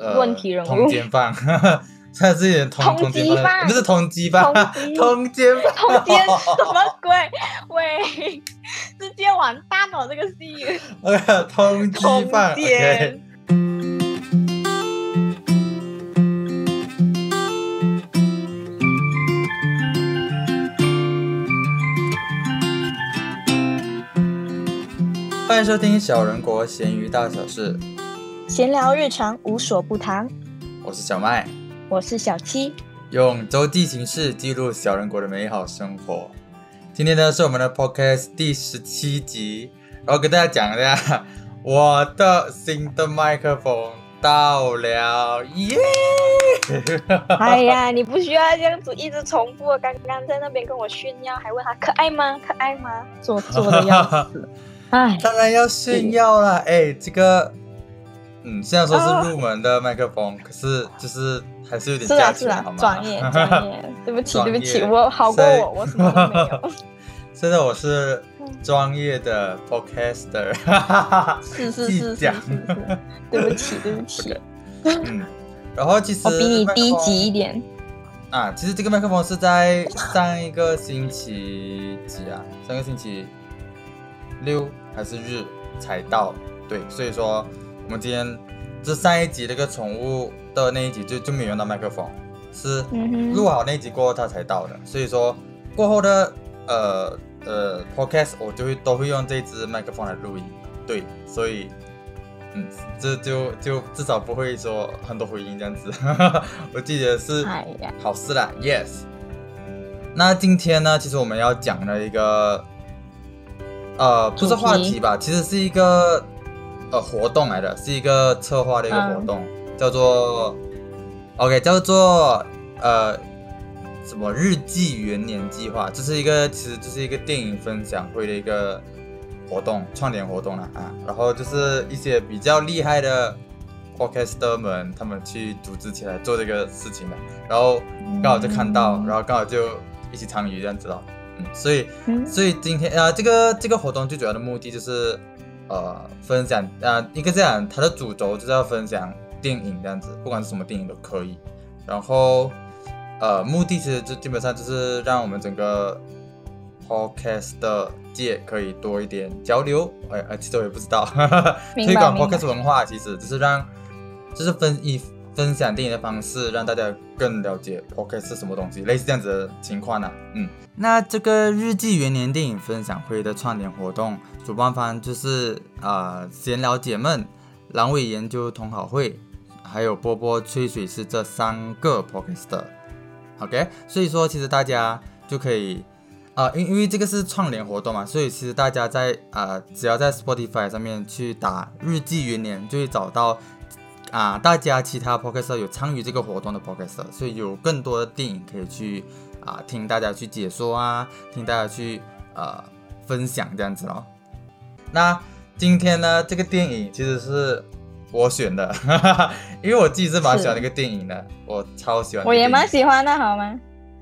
呃问题人物通奸犯，他是有点通缉犯。不是通缉犯，通奸犯，通奸？什么鬼？喂，直接完蛋了这个戏。OK，通奸。欢迎收听小人国咸鱼大小事，闲聊日常无所不谈，我是小麦，我是小七。用周记形式记录小人国的美好生活。今天呢是我们的 Podcast 第十七集，然后跟大家讲一下我的新的麦克风到了，耶！哎呀，你不需要这样子一直重复。刚刚在那边跟我炫耀，还问他可爱吗？可爱吗？做作的样子。哎，当然要炫耀了！哎，这个，嗯，虽然说是入门的麦克风，可是就是还是有点是啊是啊？专业 专业。对不起对不起，我好过我，我什么都没有。现在我是专业的 podcaster，是是是是讲是是，对不起对不起，嗯，然后其实我比你低级一点。啊，其实这个麦克风是在上一个星期几啊？上个星期六还是日才到？对，所以说我们今天这上一集那个宠物的那一集就就没有用到麦克风，是录，好那集过后它才到的。所以说过后的呃呃 podcast 我就会都会用这支麦克风来录音。对，所以嗯，这就就至少不会说很多回音这样子。我记得是，好事啦，yes。那今天呢，其实我们要讲的一个，呃，不是话题吧，其实是一个呃活动来的，是一个策划的一个活动，叫做 OK，叫做呃什么日记元年计划，这是一个其实就是一个电影分享会的一个活动，串联活动了啊。然后就是一些比较厉害的 podcaster 们，他们去组织起来做这个事情的，然后刚好就看到，嗯然后刚好就一起参与这样子了。嗯，所以嗯所以今天啊、呃这个这个活动最主要的目的就是呃分享啊、呃应该这样，它的主轴就是要分享电影这样子，不管是什么电影都可以。然后呃目的其实就基本上就是让我们整个 podcast 的界可以多一点交流。哎哎，其实我也不知道，哈哈推广 podcast 文化其实就是让就是分以分享电影的方式，让大家更了解 podcast 是什么东西，类似这样子的情况呢、嗯，那这个日记元年电影分享会的串联活动，主办方就是啊、呃闲聊解闷、阑尾研究同好会，还有波波吹水是这三个 podcaster。OK，所以说其实大家就可以啊、因因为这个是串联活动嘛，所以其实大家在啊、只要在 Spotify 上面去打日记元年，就会找到啊、大家其他 podcaster 有参与这个活动的 podcaster，所以有更多的电影可以去啊、听大家去解说啊，听大家去呃分享这样子咯。那今天呢，这个电影其实是我选的，因为我自己是蛮喜欢那个电影的，我超喜欢我也。蛮喜欢的，好吗？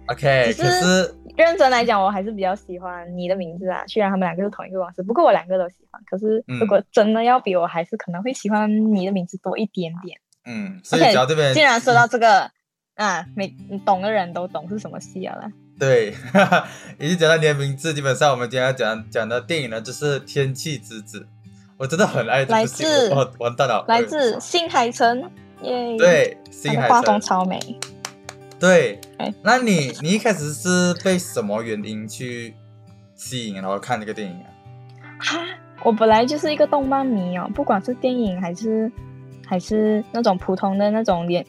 OK，只可是认真来讲，我还是比较喜欢你的名字啊。虽然他们两个是同一个公司，不过我两个都喜欢。可是嗯如果真的要比，我还是可能会喜欢你的名字多一点点。嗯，所以 OK，只要这边既然说到这个啊，每懂的人都懂是什么戏啊啦。对，已经讲到你的名字，基本上我们今天要讲讲的电影呢，就是《天气之子》。我真的很爱这部戏，来自我完蛋了，来自新海诚，耶，，对画风，超美。对哎。那你你一开始是被什么原因去吸引，然后看这个电影啊？哈，我本来就是一个动漫迷哦，不管是电影还是还是那种普通的那种连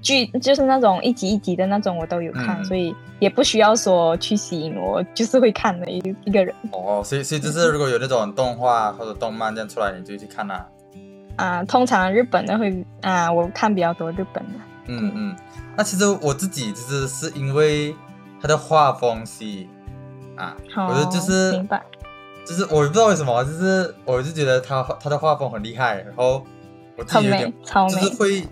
剧，就是那种一集一集的那种，我都有看，嗯所以也不需要说去吸引我，我就是会看的一一个人哦，所以所以就是如果有那种动画或者动漫这样出来，你就去看啦、啊。通常日本的会啊，我看比较多日本的。嗯嗯，那其实我自己其实是因为他的画风吸引啊，好，我就就是明白。就是我也不知道为什么，就是我就觉得他他的画风很厉害，然后我自很美己有点，超美就是。会，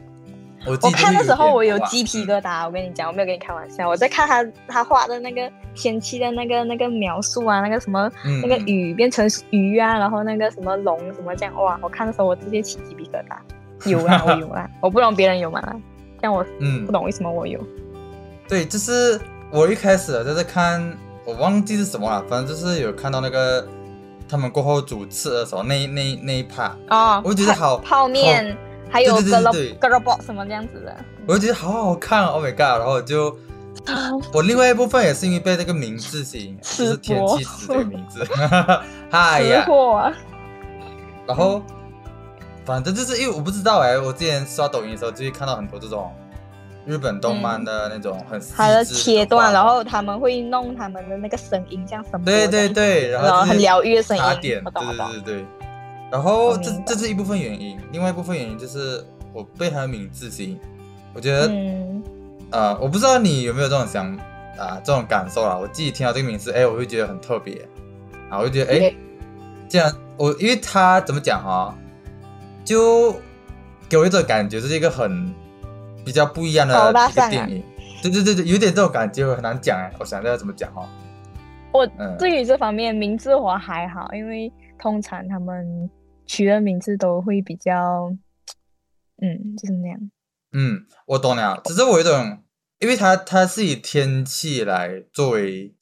我自我看的时候我有鸡皮疙瘩，我跟你讲，我没有跟你开玩笑。我在看他他画的那个天气的那个那个描述啊，那个什么嗯那个嗯雨变成鱼啊，然后那个什么龙什么这样，哇！我看的时候我直接起鸡皮疙瘩。有啊，我有啊，我不懂别人有吗？像我嗯不，懂为什么我有。对，就是我一开始就是看，我忘记是什么了，反正就是有看到那个他们过后主次的时候那那那一 part，哦，我觉得好泡面，还有对对 g 对 r 对 o g r o b o 什么这样子的。我就觉得好好看哦，Oh my god！然后我就 我另外一部分也是因为被这个名字吸引，就是天气子这个名字，嗨吃呀，然后反正就是因为我不知道哎，我之前刷抖音的时候就会看到很多这种日本动漫的那种很细它的切断，然后他们会弄他们的那个声音，像什么对对，对，然后很疗愈的声音卡点，对对对对。然后这这是一部分原因，另外一部分原因就是我被他的名字吸引，我觉得、嗯，呃，我不知道你有没有这种想啊、这种感受啦。我自己听到这个名字，哎，我会觉得很特别，啊，我就觉得哎对，这样我因为他怎么讲哈，就给我一种感觉，是一个很比较不一样的一个电影。对对对对，有点这种感觉，我很难讲哎，我想一下怎么讲哈。我嗯，对于这方面，名字我还好，因为通常他们取的名字都会比较，嗯，就是那样。嗯，我懂了，只是我有一种，因为它它是以天气来作为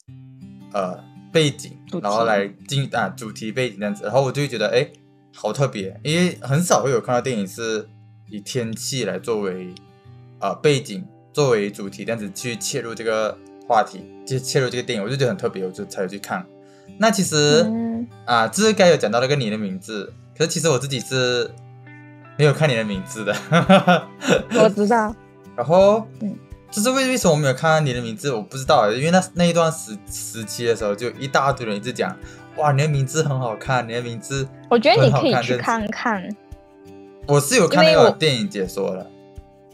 呃背景然后来进啊主题背景这样子，然后我就会觉得哎，好特别，因为很少会有看到电影是以天气来作为呃背景作为主题这样子去切入这个话题，就切入这个电影，我就觉得很特别，我就才有去看。那其实嗯，啊，这是该有讲到那个你的名字，可是其实我自己是没有看你的名字的。我知道，然后，嗯就是为为什么我没有看到你的名字，我不知道，因为那那一段时时期的时候，就一大堆人一直讲，哇，你的名字很好看，你的名字，我觉得你可以去看看看。我是有看那因为我个电影解说的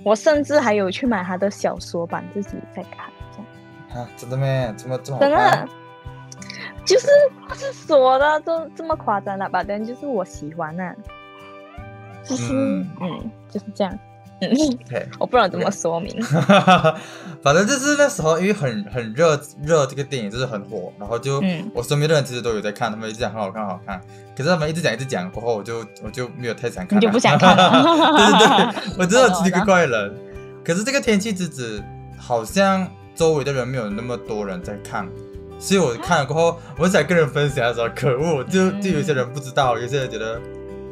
我甚至还有去买他的小说版自己在看，啊，真的咩？怎么这么好真的看？就是不是说的这这么夸张了吧？但就是我喜欢啊，就是嗯嗯就是这样，嗯，OK，我不知道怎么说明。反正就是那时候因为很很热热，这个电影就是很火，然后就、嗯。我身边的人其实都有在看，他们一直讲很好看，很好看。可是他们一直讲一直讲过后，我就我就没有太想看就不想看了。对对对，我知道奇奇怪我懂怪人。可是这个天气之子好像周围的人没有那么多人在看，所以我看了过后，我想跟人分享的时候，可恶，就就有些人不知道，有些人觉得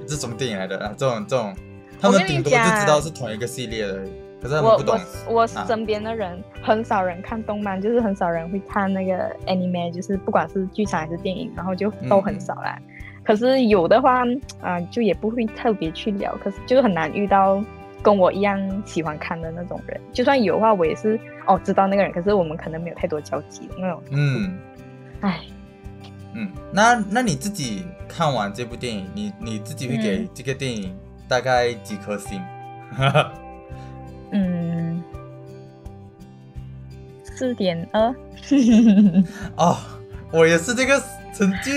这什么电影来的？啊，这种这种，他们顶多就知道是同一个系列的而已，可是他们我不懂我。我啊身边的人很少人看动漫，就是很少人会看那个 anime，就是不管是剧场还是电影，然后就都很少啦。可是有的话，啊、就也不会特别去聊，可是就是很难遇到跟我一样喜欢看的那种人。就算有的话，我也是哦知道那个人，可是我们可能没有太多交集那种。嗯唉，嗯，那那你自己看完这部电影，你你自己会给嗯这个电影大概几颗星？嗯，四点二。哦，我也是这个成绩，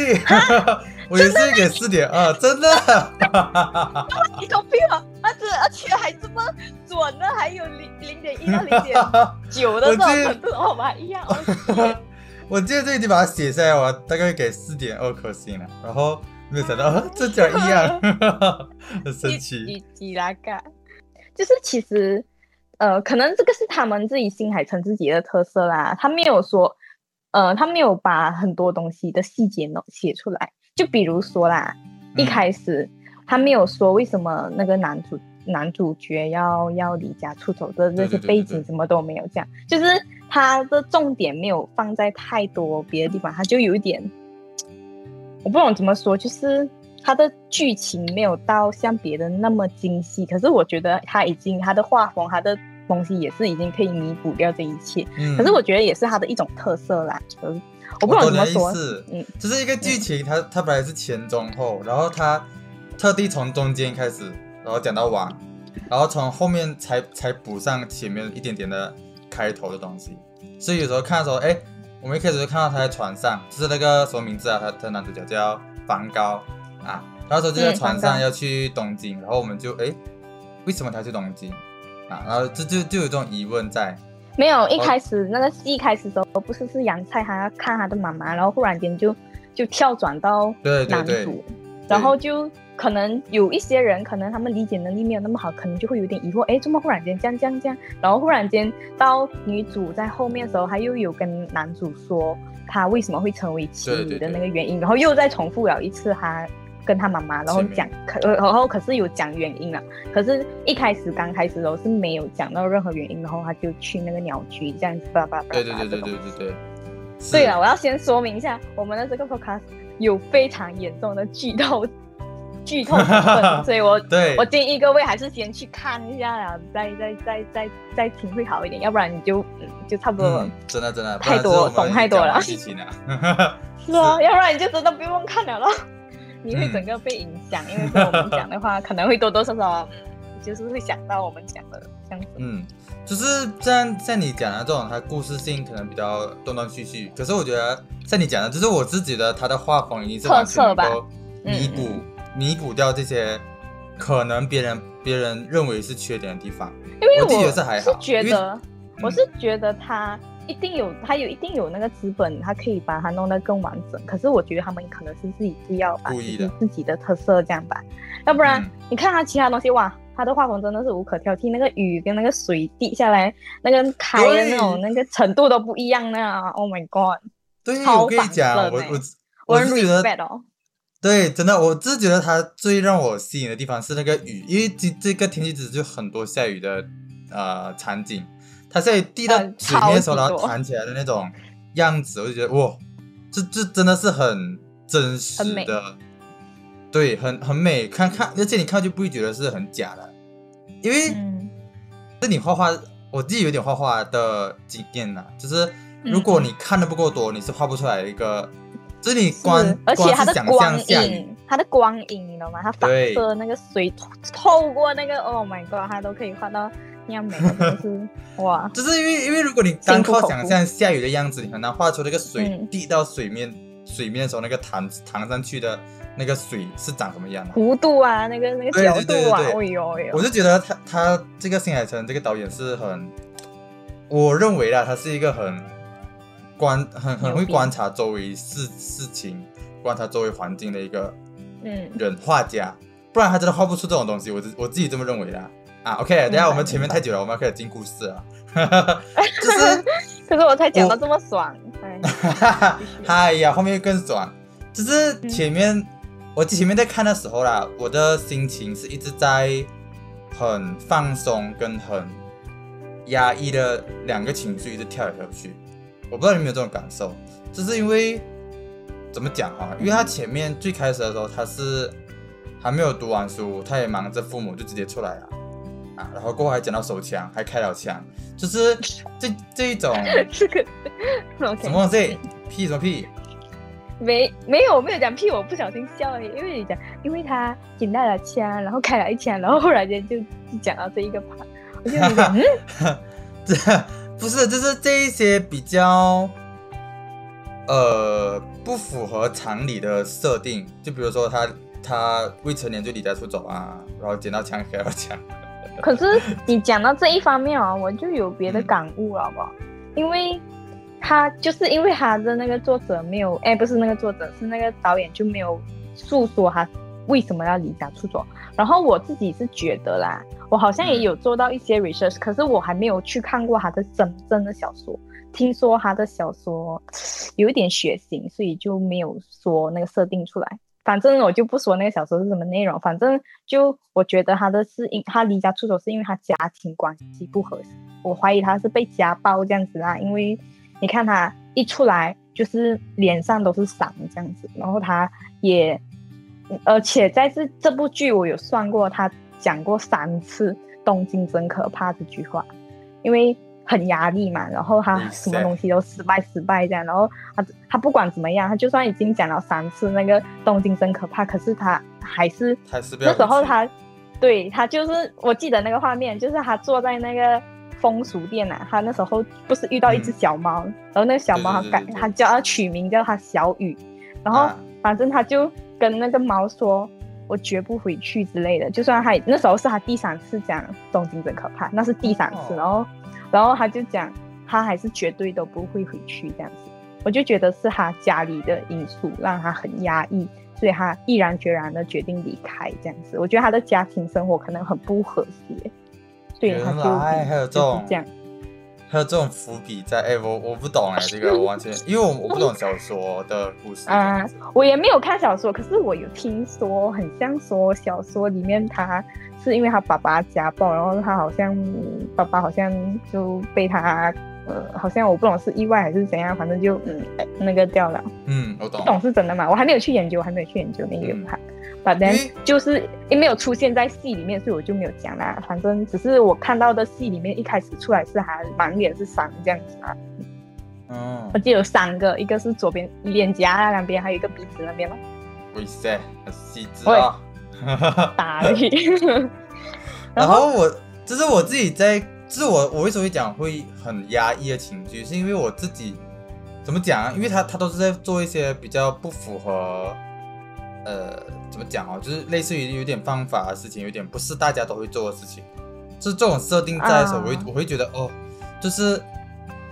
我也是给四点二，真的。你狗屁啊！而且而且还这么准呢，还有零零点一到零点九的这种程度，哦，我还一样。哦我记得这已经把它写下来，我大概给四点二颗星了，然后没有想到啊 这竟然一样，很神几奇。几几啦个，就是其实呃，可能这个是他们自己新海诚自己的特色啦，他没有说呃，他没有把很多东西的细节呢写出来，就比如说啦，一嗯开始他没有说为什么那个男主男主角要要离家出走的这些背景什么都没有讲，就是他的重点没有放在太多别的地方，他就有一点，我不懂怎么说，就是它的剧情没有到像别的那么精细，可是我觉得它已经它的画风它的东西也是已经可以弥补掉这一切，嗯。可是我觉得也是它的一种特色啦，就是我不懂怎么说，思，嗯，就是一个剧情，它它本来是前中后，然后它特地从中间开始，然后讲到完，然后从后面才才补上前面一点点的开头的东西。所以有时候看的时候，哎，我们一开始就看到他在船上，就是那个什么名字啊？他他男主角叫梵高啊，他说就在船上要去东京，然后我们就哎，为什么他去东京啊？然后就就就有这种疑问在，没有，一哦开始、那个戏开始的时候，不是是杨菜，他要看他的妈妈，然后忽然间就就跳转到对对男主，对，然后就可能有一些人，可能他们理解能力没有那么好，可能就会有点疑惑，哎，怎么忽然间这样这样这样？然后忽然间到女主在后面的时候，她又有跟男主说她为什么会成为妻女的那个原因，然后又再重复了一次她跟她妈妈，然后讲可然后可是有讲原因了，可是一开始刚开始的时候是没有讲到任何原因，然后他就去那个鸟居这样子叭叭叭，对对对对对对对。对了，我要先说明一下，我们的这个 podcast 有非常严重的剧透。剧透成分，所以我我建议各位还是先去看一下啊，再再再再再听会好一点，要不然你就就差不多。真的真的太多懂太多了。是啊，要不然你就真的不用看了咯，你会整个被影响，因为我们讲的话可能会多多少少就是会想到我们讲的这样子。嗯，就是像像你讲的这种，它故事性可能比较断断续续，可是我觉得像你讲的，就是我自己的它的画风已经是完全能够弥补。弥补掉这些可能别人别人认为是缺点的地方，因为我是觉得，我是觉得他一定有他有一定有那个资本，他可以把它弄得更完整。可是我觉得他们可能是自己是要把自己的特色这样吧，要不然你看他其他东西哇，他的画风真的是无可挑剔，那个雨跟那个水滴下来，那个开的那种那个程度都不一样那 Oh my god！对，我跟你讲，我我我是觉得。对，真的，我是觉得它最让我吸引的地方是那个雨，因为这这个天气只是就很多下雨的呃场景，它在滴到水面的时候，然后弹起来的那种样子，我就觉得哇，这这真的是很真实的，对，很很美，看看，而且你看就不会觉得是很假的，因为是你画画，我自己有点画画的经验呐，就是如果你看的不够多，你是画不出来一个。是你光，而且它的光影，它的光影，你知道吗？它反射那个水透过那个，Oh my god，它都可以画到那样美，真的是 哇！就是因为，因为如果你单靠想象下雨的样子，你很难画出那个水滴到水面水面的时候，那个弹弹上去的那个水是长什么样的弧度啊，那个那个角度啊，哎呦哎呦！我就觉得他他这个新海诚这个导演是很，我认为啦，他是一个很。观很很会观察周围事事情，观察周围环境的一个嗯人画家，不然他真的画不出这种东西。我自我自己这么认为的啊。OK，等下我们前面太久了，我们要开始进故事了。就是，可是我才讲到这么爽。哎 呀，后面更爽。就是前面我前面在看的时候啦，我的心情是一直在很放松跟很压抑的两个情绪一直跳来跳去。我不知道你有没有这种感受，就是因为怎么讲哈？因为他前面最开始的时候，他是还没有读完书，他也忙着父母，就直接出来了啊。然后过后还捡到手枪，还开了枪，就是这这一种。这个什么东西？屁什么屁？没没有没有讲屁，我不小心笑了，因为你讲，因为他捡到了枪，然后开了一枪，然后忽然间就讲到这一个 part，我就觉得嗯，这。不是，就是这一些比较，呃，不符合常理的设定。就比如说他他未成年就离家出走啊，然后捡到枪开了枪。可是你讲到这一方面啊，我就有别的感悟了，好不？因为他就是因为他的那个作者没有，哎，不是那个作者，是那个导演就没有诉说他为什么要离家出走。然后我自己是觉得啦。我好像也有做到一些 research，可是我还没有去看过他的真正的小说。听说他的小说有一点血腥，所以就没有说那个设定出来。反正我就不说那个小说是什么内容。反正就我觉得他的是因他离家出走是因为他家庭关系不合适。我怀疑他是被家暴这样子啊，因为你看他一出来就是脸上都是伤这样子，然后他也而且在这这部剧我有算过他。讲过三次“东京真可怕”这句话，因为很压力嘛，然后他什么东西都失败失败这样，然后他他不管怎么样，他就算已经讲了三次那个“东京真可怕”，可是他还是那时候他对他就是我记得那个画面，就是他坐在那个风俗店呐，他那时候不是遇到一只小猫，然后那个小猫他改他叫他取名叫他小雨，然后反正他就跟那个猫说。我绝不回去之类的，就算他那时候是他第三次讲东京真可怕，那是第三次，然后，然后他就讲他还是绝对都不会回去这样子，我就觉得是他家里的因素让他很压抑，所以他毅然决然的决定离开这样子。我觉得他的家庭生活可能很不和谐，所以他就还有这种这样。还有这种伏笔在，哎，我我不懂哎，这个 我完全，因为我我不懂小说的故事啊，我也没有看小说，可是我有听说，很像说小说里面他是因为他爸爸家暴，然后他好像爸爸好像就被他。呃，好像我不懂是意外还是怎样，反正就嗯那个掉了。嗯，我懂。不懂是真的吗？我还没有去研究，我还没有去研究那个牌。反正就是因为没有出现在戏里面，所以我就没有讲啦。反正只是我看到的戏里面一开始出来是还满脸是伤这样子啊。嗯。我记得有三个，一个是左边脸颊那两边，还有一个鼻子那边嘛。哇塞，很细致啊。打你。然后我就是我自己在。是我我为什么会讲会很压抑的情绪，是因为我自己怎么讲啊？因为他他都是在做一些比较不符合，呃，怎么讲哦？就是类似于有点犯法的事情，有点不是大家都会做的事情。就是这种设定在的时候，我会我会觉得哦，就是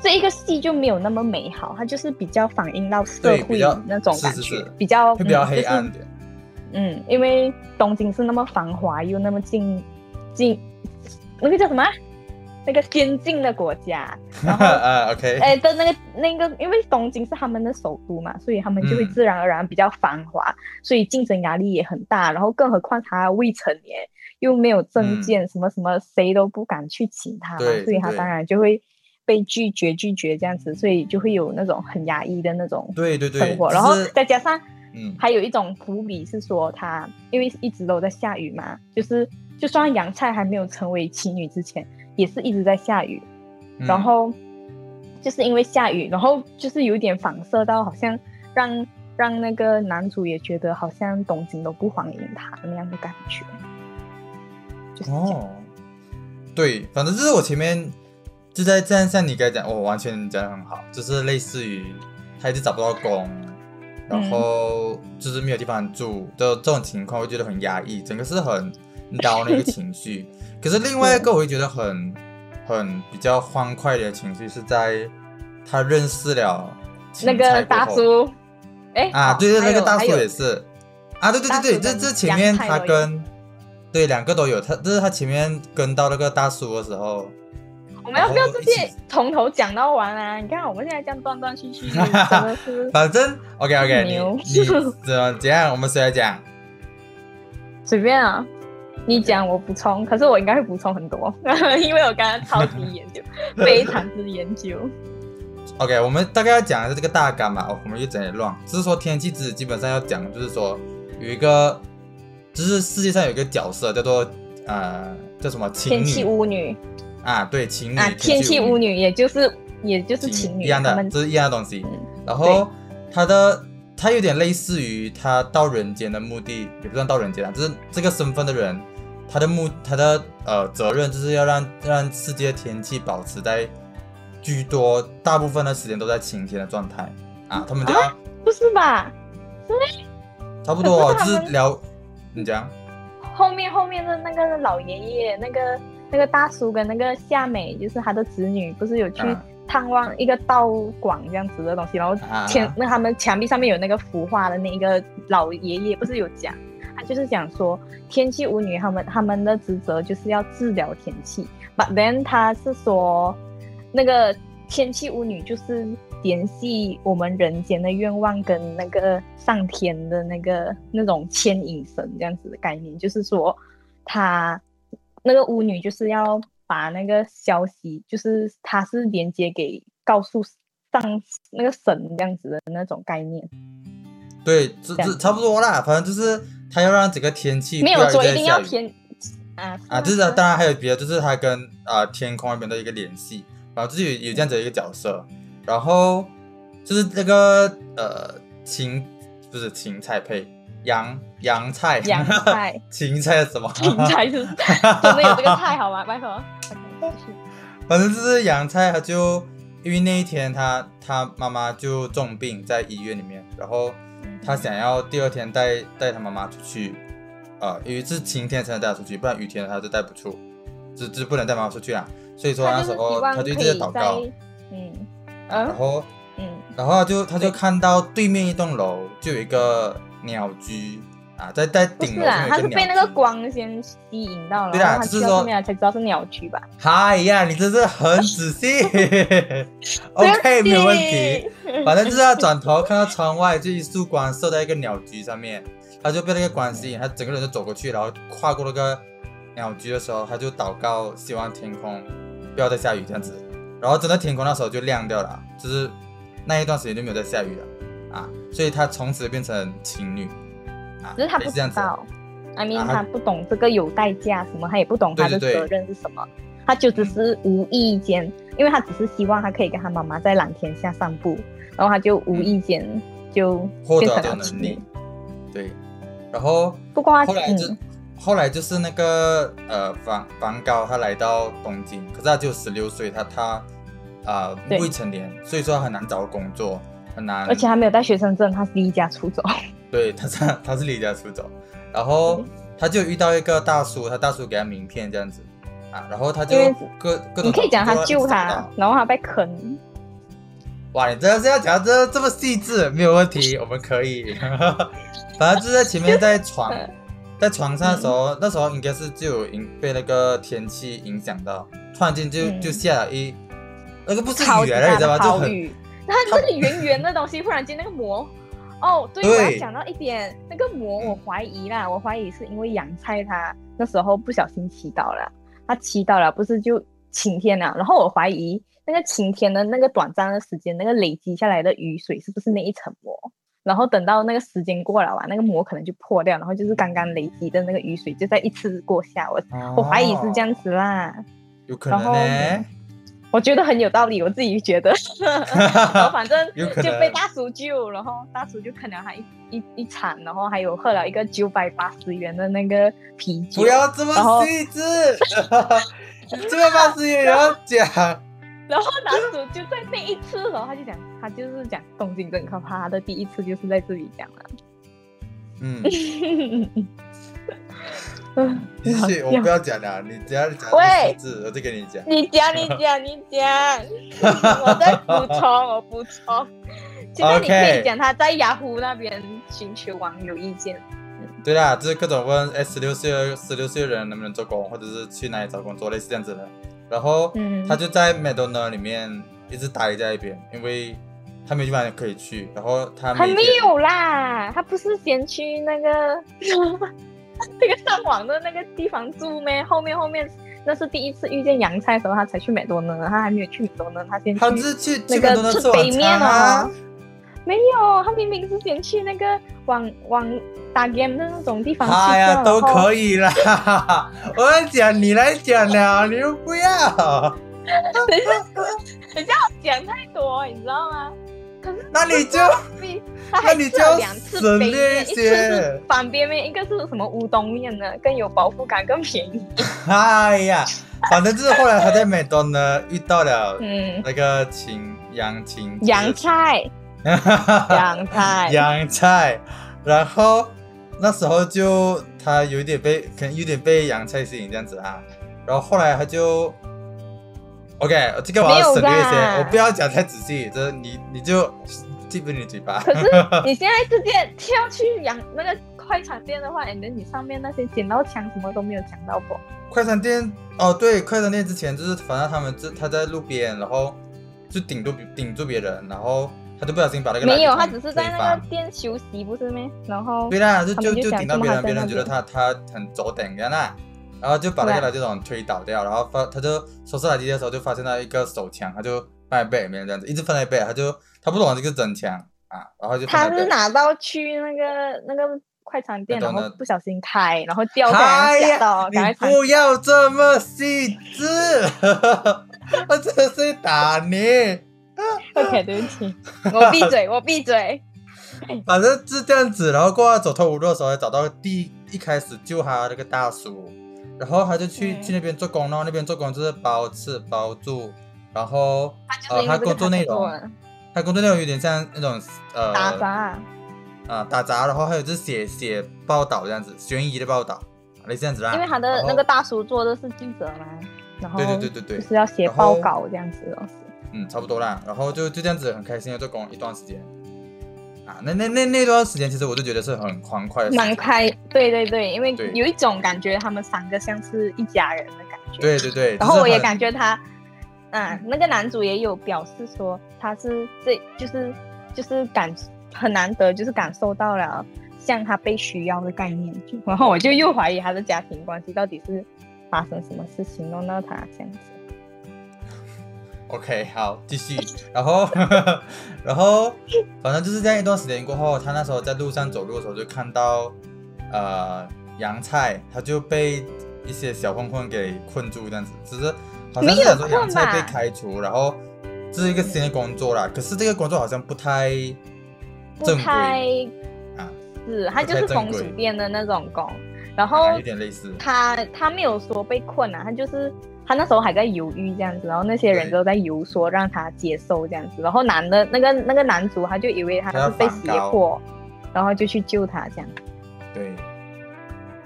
这一个戏就没有那么美好，它就是比较反映到社会那种感觉，比较会比较黑暗点。嗯，因为东京是那么繁华又那么近近，那个叫什么？那个先进的国家，然后啊，OK，哎的那个那个，因为东京是他们的首都嘛，所以他们就会自然而然比较繁华，所以竞争压力也很大。然后更何况他未成年，又没有证件，什么什么，谁都不敢去请他，所以他当然就会被拒绝拒绝这样子，所以就会有那种很压抑的那种对对对生活。然后再加上，嗯，还有一种伏笔是说他因为一直都在下雨嘛，就是就算杨菜还没有成为情侣之前。也是一直在下雨，然后就是因为下雨，然后就是有点反射到，好像让让那个男主也觉得好像东京都不欢迎他那样的感觉。哦，对，反正就是我前面就在这样像你刚才讲，我完全讲的很好，就是类似于他一直找不到工，然后就是没有地方住的这种情况，会觉得很压抑，整个是很高那个 情绪。可是另外一个我会觉得很很比较欢快的情绪是在他认识了那个大叔，哎啊对对那个大叔也是啊对对对对这这前面他跟对两个都有他这是他前面跟到那个大叔的时候，我们要不要直接从头讲到完啊？你看我们现在这样断断续续，真的是 反正 OK OK 你你怎么怎样？我们谁来讲？随便啊。你讲我补充，可是我应该会补充很多，因为我刚刚超级研究，非常之研究。OK，我们大概要讲的是这个大纲嘛，我们越讲越乱。只是说天气之子基本上要讲，就是说有一个，就是世界上有一个角色叫做呃叫什么天气巫女啊，对，情女啊，天气巫女，也就是也就是情侣一样的，这是一样的东西。然后他的。他有点类似于他到人间的目的，也不算到人间啊，就是这个身份的人，他的目他的呃责任就是要让让世界天气保持在居多大部分的时间都在晴天的状态啊。他们家不是吧？是差不多就是聊你讲后面后面的那个老爷爷，那个那个大叔跟那个夏美，就是他的子女，不是有去。探望一个道馆这样子的东西，然后墙那他们墙壁上面有那个孵化的那一个老爷爷，不是有讲，他就是讲说天气巫女他们他们的职责就是要治疗天气，But then 他是说那个天气巫女就是联系我们人间的愿望跟那个上天的那个那种牵引绳这样子的概念，就是说他那个巫女就是要。把那个消息，就是他是连接给告诉上那个神这样子的那种概念。对，这这差不多啦，反正就是他要让整个天气没有说一定要天啊啊，就是当然还有别的，就是他跟啊天空那边的一个联系，然后就是有有这样子一个角色，然后就是那个呃芹不是芹菜配。洋洋菜，洋菜，芹菜是什么？芹菜是 真的有这个菜好吗？拜托。反正就是洋菜，他就因为那一天他他妈妈就重病在医院里面，然后他想要第二天带带他妈妈出去，啊，因为是晴天才能带他出去，不然雨天他就带不出，就就不能带妈妈出去啊。所以说那时候他就一直在祷告，嗯，然后嗯，然后就他就看到对面一栋楼就有一个。鸟居啊，在在不顶楼是啊，他是被那个光。先吸引到了，对啊就是说才知道是鸟居吧嗨呀，你真是很仔细。OK，没有问题。反正就是他转头看到窗外，就一束光射在一个鸟居上面，他就被那个光吸引，他整个人就走过去，然后跨过那个鸟居的时候，他就祷告，希望天空不要再下雨这样子。然后真的天空那时候就亮掉了，就是那一段时间就没有再下雨了啊，所以他从此变成情侣啊，只是他不。知道，I mean 啊他他不懂这个有代价什么，他也不懂他的责任是什么，他就只是无意间，因为他只是希望他可以跟他妈妈在蓝天下散步，然后他就无意间就嗯获变得了能力。，对，然后不过他后来就、嗯后来就是那个呃梵梵高，他来到东京，可是他只有十六岁，他他呃未成年，所以说很难找到工作，很难。而且他没有带学生证，他是离家出走。对，他是 他是离家出走，然后他就遇到一个大叔，他大叔给他名片这样子啊，然后他就各各种你可以讲他救他然后他被坑。哇，你真的是要讲这这么细致，没有问题，我们可以。反正就是在前面在床，在床上的时候，那时候应该是就有影被那个天气影响到，突然间就、嗯。就下了一，那个不是雨来的，你知道吗？就很豪雨，它这个圆圆的东西，忽然间那个膜，哦，对，对我要讲到一点，那个膜我怀疑啦，我怀疑是因为洋菜它那时候不小心祈祷了，它祈祷了，不是就晴天了，然后我怀疑那个晴天的那个短暂的时间，那个累积下来的雨水是不是那一层膜？然后等到那个时间过了啊，那个膜可能就破掉，然后就是刚刚累积的那个雨水就在一次过下，我我怀疑是这样子啦。哦，有可能然后呢，我觉得很有道理，我自己觉得。然后反正就被大叔救，然后大叔就坑了他一一一场，然后还有喝了一个九百八十元的那个啤酒。不要这么细致，这个 八十也要讲，然后大叔就在那一次，然后他就讲，他就是讲东京真可怕，他的第一次就是在这里讲了。嗯，嗯继续，我不要讲了，你只要讲喂细致，我就跟你讲。你讲，你讲，你讲，我在补充，我补充。现在 你可以讲他在雅虎那边寻求网友意见。对啦，就是各种问，哎，十六岁的十六岁的人能不能做工，或者是去哪里找工作，类似这样子的。然后，嗯他就在 McDonald 里面一直待在一边，因为他没地方可以去。然后他还没有啦，他不是先去那个 那个上网的那个地方住咩？后面后面那是第一次遇见洋菜的时候，他才去美多呢，他还没有去美多呢，他先去他是去那个吃吃北面啊哦。。没有，他明明是先去那个网网打 game 的那种地方去哎呀，都可以。以啦。我在讲，你来讲了，你又不要。等一下，等一下，我讲太多，你知道吗？那你就那你就省略面，一些是反边面，一个是什么乌冬面呢？更有饱腹感，更便宜。哎呀，反正就是后来他在美东呢遇到了嗯，那个秦杨秦洋菜，洋菜，洋菜，然后那时候就他有一点被，可能有点被洋菜吸引这样子啊，然后后来他就，OK，这个我要省略一些，我不要讲太仔细，这你你就记不住你嘴巴。可是你现在直接跳去养那个快餐店的话，你的你上面那些捡到枪什么都没有讲到过？快餐店哦，对，快餐店之前就是反正他们这他在路边，然后就顶住顶住别人，然后他就不小心把那个没有，他只是在那个店休息，不是吗？然后对啦，就就就就顶到别人，别人觉得他他很走顶的啦，然后就把那个垃圾桶推倒掉，然后发他就收拾垃圾的时候就发现到一个手枪，他就放在背里面这样子，一直放在背，他就他不懂这个是真枪啊，然后就他。是拿到去那个那个快餐店，然后不小心开，然后掉下来，哎呀吓到，赶快藏你不要这么细致，我真的是打你。OK，对不起，我闭嘴，我闭嘴。反正是这样子，然后过后走投无路的时候，找到第一开始救他那个大叔，然后他就去、嗯去那边做工，然后那边做工就是包吃包住，然后他就是呃他工作内容，他工作内容有点像那种呃打杂，啊打杂，然后还有就是写写报道这样子，悬疑的报道，类似这样子啦。因为他的那个大叔做的是记者嘛，然后对对对对对就是要写报告这样子哦。嗯差不多啦，然后就就这样子很开心的做工一段时间，啊，那那那那段时间，其实我就觉得是很欢快的，蛮开，对对对，因为有一种感觉，他们三个像是一家人的感觉。对对对，然后我也感觉他，嗯，那个男主也有表示说，他是这就是就是感很难得，就是感受到了像他被需要的概念。然后我就又怀疑他的家庭关系到底是发生什么事情弄到他这样子。OK，好，继续。然后，然后，反正就是这样一段时间过后，他那时候在路上走路的时候，就看到，呃，杨菜，他就被一些小混混给困住，这样子。只是好像说杨菜被开除，然后这是一个新的工作啦。可是这个工作好像不太不正太规啊，是，他就是风太正规俗店的那种工，然后啊有点类似。他他没有说被困啊，他就是他那时候还在犹豫这样子，然后那些人都在游说让他接受这样子，然后男的那个那个男主他就以为他是被胁迫，然后就去救他这样，对，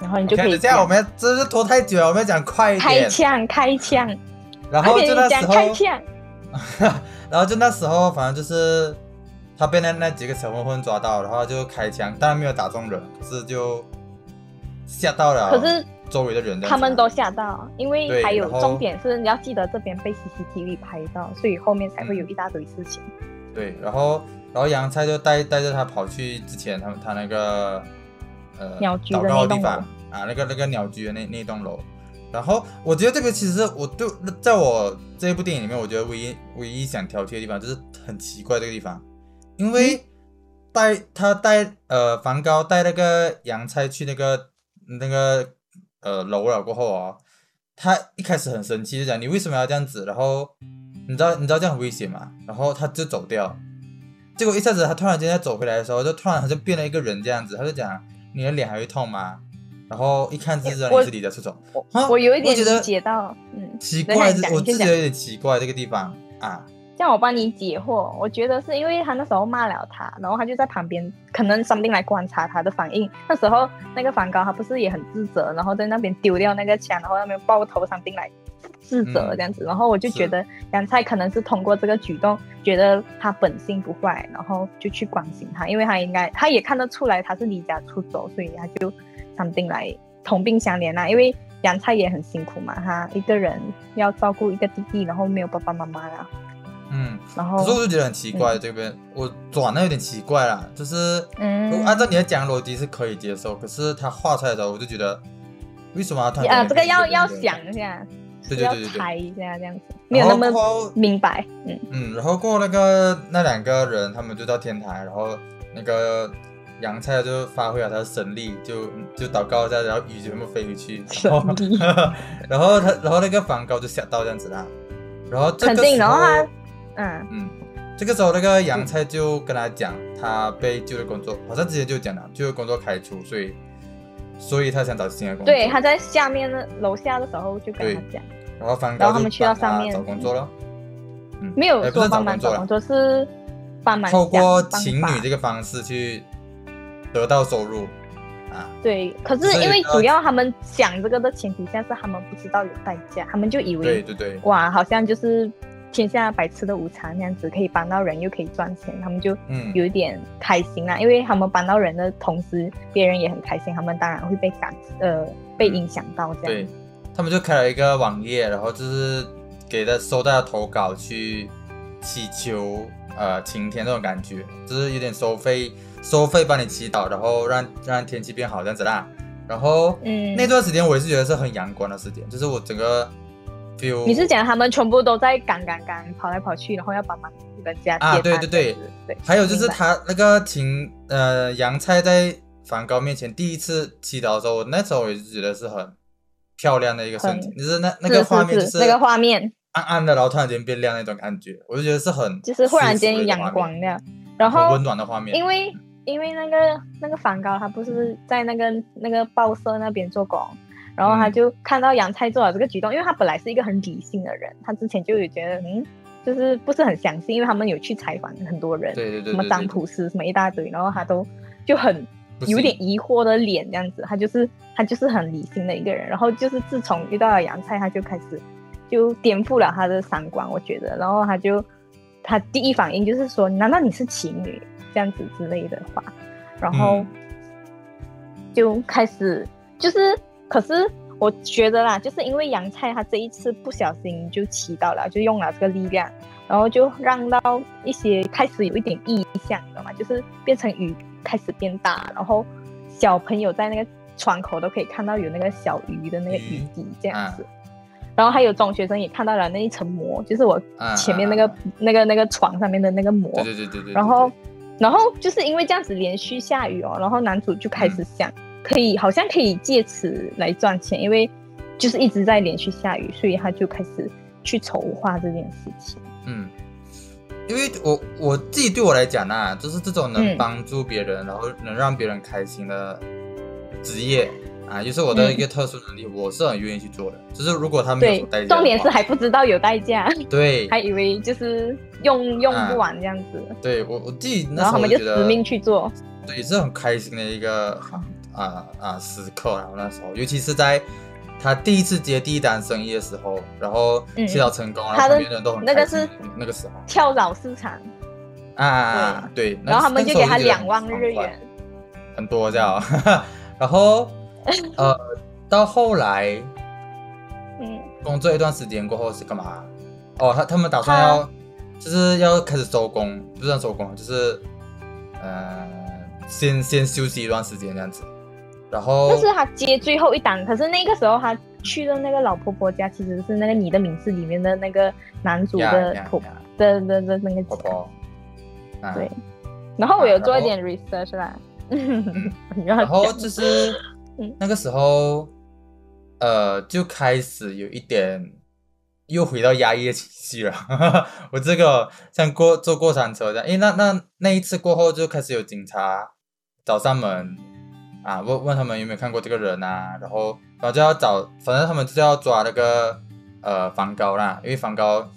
然后你就可以这样我们要真是拖太久了，我们要讲快一开。枪开枪，然后就那时候，开枪，然后就那时候，反正就是他被那那几个小混混抓到，然后就开枪，当然没有打中人，可是就吓到了。可是周围的人。他们都吓到，因为还有重点是你要记得这边被 CCTV 拍到，所以后面才会有一大堆事情。对，然后然后杨菜就带带着他跑去之前他们他那个呃鸟居那栋的地方啊，那个那个鸟居的那那栋楼。然后我觉得这边其实我对在我这一部电影里面，我觉得唯一唯一想挑剔的地方就是很奇怪这个地方，因为带他带呃梵高带那个杨菜去那个那个呃楼了过后啊，他一开始很生气，就讲你为什么要这样子？然后你知道你知道这样很危险嘛？然后他就走掉，结果一下子他突然间再走回来的时候，就突然好像变了一个人这样子，他就讲你的脸还会痛吗？然后一看就知道你是离家出走。我我有一点觉得理解到，嗯，奇怪，我自己有点奇怪这个地方啊。叫我帮你解惑。我觉得是因为他那时候骂了他，然后他就在旁边，可能 something 来观察他的反应。那时候那个梵高他不是也很自责，然后在那边丢掉那个枪，然后那边抱头上定来自责这样子。然后我就觉得杨菜可能是通过这个举动，觉得他本性不坏，然后就去关心他，因为他应该他也看得出来他是离家出走，所以他就上定来同病相怜啦。因为杨菜也很辛苦嘛，他一个人要照顾一个弟弟，然后没有爸爸妈妈啦。嗯，然后可是我就觉得很奇怪，这边我转的有点奇怪啦，就是嗯。按照你的讲逻辑是可以接受，可是他画出来的时候，我就觉得为什么要突然啊，间这个要要想一下，对对对对对。猜一下这样子，没有那么明白。嗯，嗯，然后过那个那两个人，他们就到天台，然后那个杨菜就发挥了他的神力，就就祷告一下，然后鱼全部飞回去，然后 然后他然后那个梵高就吓到这样子啦，然后肯定。然后他，嗯，嗯，这个时候那个杨菜就跟他讲，他被旧的工作，好像之前就讲了，旧的工作开除，所以所以他想找新的工作。对，他在下面的楼下的时候就跟他讲，然后翻高然后他们去到上面找工作了，嗯。没有哎不帮忙工作，是帮忙透过情侣这个方式去得到收入啊。对，可是因为主要他们讲这个的前提下是他们不知道有代价，他们就以为对对对，哇，好像就是天下白吃的午餐那样子，可以帮到人又可以赚钱，他们就嗯有一点开心啦。因为他们帮到人的同时，别人也很开心，他们当然会被感呃被影响到这对样。，他们就开了一个网页，然后就是给的收到的投稿去祈求呃晴天这种感觉，就是有点收费收费帮你祈祷，然后让让天气变好这样子啦。然后嗯，那段时间我也是觉得是很阳光的时间，就是我整个 feel 你是讲他们全部都在赶赶赶跑来跑去，然后要帮忙人家啊对对对。对，还有就是他那个晴呃杨菜在梵高面前第一次祈祷的时候，我那时候也是觉得是很漂亮的一个瞬间，就是那那个画面就是是那个画面。暗暗的，然后突然间变亮那种感觉，我就觉得是很就是忽然间阳光，的，然后温暖的画面。因为因为那个那个梵高他不是在那个那个报社那边做工，然后他嗯就看到杨菜做了这个举动，因为他本来是一个很理性的人，他之前就有觉得嗯，就是不是很相信，因为他们有去采访很多人，对对对什么张对对普斯什么一大堆，然后他都就很有点疑惑的脸这样子，他就是他就是很理性的一个人，然后就是自从遇到了杨菜，他就开始就颠覆了他的三观，我觉得，然后他就他第一反应就是说，难道你是情侣？这这样子之类的话，然后就开始就是，可是我觉得啦，就是因为杨菜他这一次不小心就祈祷了，就用了这个力量，然后就让到一些开始有一点异象，知道吗？就是变成雨开始变大，然后小朋友在那个窗口都可以看到有那个小鱼的那个雨滴这样子。然后还有中学生也看到了那一层膜，就是我前面那个那个那个床上面的那个膜。对对对对。然后，然后就是因为这样子连续下雨哦，然后男主就开始想，可以好像可以借此来赚钱，因为就是一直在连续下雨，所以他就开始去筹划这件事情。嗯，因为我我自己对我来讲呢，就是这种能帮助别人，然后能让别人开心的职业。啊，就是我的一个特殊能力，我是很愿意去做的。就是如果他没有代价，重点是还不知道有代价，对，还以为就是用用不完这样子。对我我自己那时候就死命去做，对，是很开心的一个啊啊时刻然后。那时候，尤其是在他第一次接第一单生意的时候，然后祈祷成功，然后旁边人都很那个是那个时候跳蚤市场啊，对，然后他们就给他两万日元，很多这样，然后。呃，到后来，嗯，工作一段时间过后是干嘛？哦，他他们打算要，就是要开始收工，不算收工，就是，呃，先先休息一段时间这样子。然后，这是他接最后一单，可是那个时候他去的那个老婆婆家，其实是那个你的名字里面的那个男主的婆的的的那个婆婆。对，然后我有做一点 research 啦，然后就是。那个时候，呃，就开始有一点又回到压抑的情绪了。我这个像过坐过山车这样，因为那那那一次过后，就开始有警察找上门啊，问问他们有没有看过这个人啊，然后然后就要找，反正他们就要抓那个呃梵高啦，因为梵高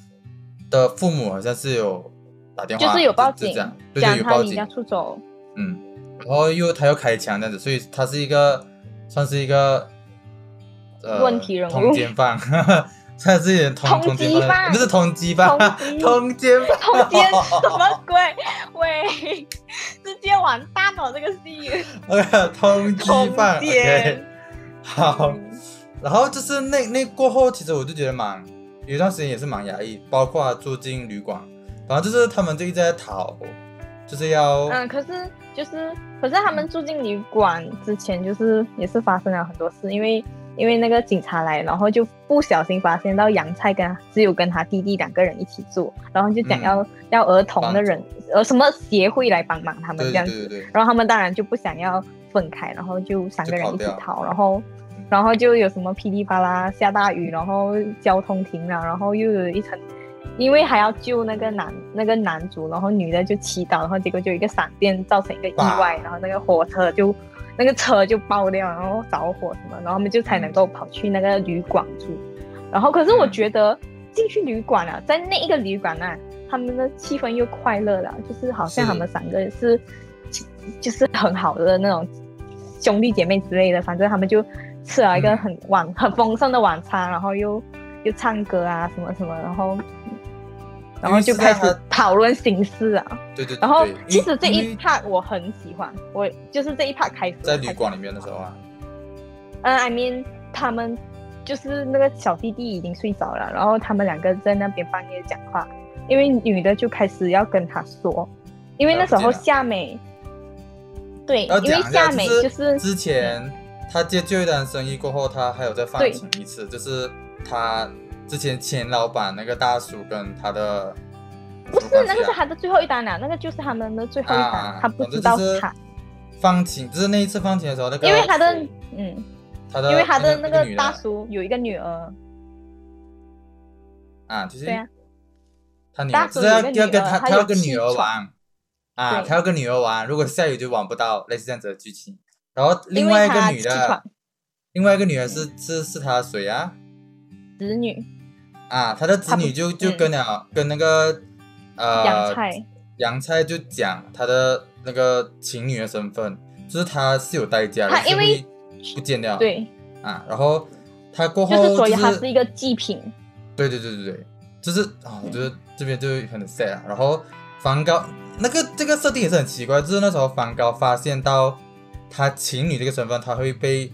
的父母好像是有打电话，就是有报警，讲他离家出走。嗯，然后又他又开枪这样子，所以他是一个。算是一个呃问题人物，通奸犯，算是一点通通缉犯，不是通缉犯，通奸犯，通奸什么鬼？喂，直接完蛋了这个戏。OK，通缉犯，OK，好。然后就是那那过后，其实我就觉得蛮有一段时间也是蛮压抑，包括住进旅馆，反正就是他们就一直在逃，就是要嗯，可是。就是，可是他们住进旅馆之前，就是也是发生了很多事，因为因为那个警察来，然后就不小心发现到杨菜跟只有跟他弟弟两个人一起住，然后就讲要要儿童的人呃什么协会来帮忙他们这样子，然后他们当然就不想要分开，然后就三个人一起逃，然后然后就有什么噼里啪啦下大雨，然后交通停了，然后又有一层。因为还要救那个男那个男主，然后女的就祈祷，然后结果就一个闪电造成一个意外，然后那个火车就那个车就爆掉，然后着火什么，然后他们就才能够跑去那个旅馆住。然后可是我觉得进去旅馆了，在那一个旅馆啊，他们的气氛又快乐了，就是好像他们三个是就是很好的那种兄弟姐妹之类的，反正他们就吃了一个很晚很丰盛的晚餐，然后又又唱歌啊什么什么，然后。然后就开始讨论形式啊，对对。然后其实这一 part 我很喜欢，我就是这一 part 开始在旅馆里面的时候啊。嗯，I mean 他们就是那个小弟弟已经睡着了，然后他们两个在那边半夜讲话，因为女的就开始要跟他说，因为那时候夏美，对，因为夏美就是之前他接旧一单生意过后，他还有再放晴一次，就是他。之前前老板那个大叔跟他的不是那个是他的最后一单了，那个就是他们的最后一单，他不知道他。放晴，就是那一次放晴的时候，那个因为他的嗯，他的因为他的那个大叔有一个女儿。啊，就是对啊，他女儿是要要跟他他要跟女儿玩。啊，他要跟女儿玩，如果下雨就玩不到，类似这样子的剧情。然后另外一个女的，另外一个女儿是是是他谁啊？子女。啊，他的子女就就跟了跟那个呃杨菜。杨菜就讲他的那个情侣的身份，就是他是有代价的，因为不见掉对。啊，然后他过后就是所以他是一个祭品，对对对对对，就是啊，我觉得这边就很 sad，然后梵高那个这个设定也是很奇怪，就是那时候梵高发现到他情侣这个身份，他会被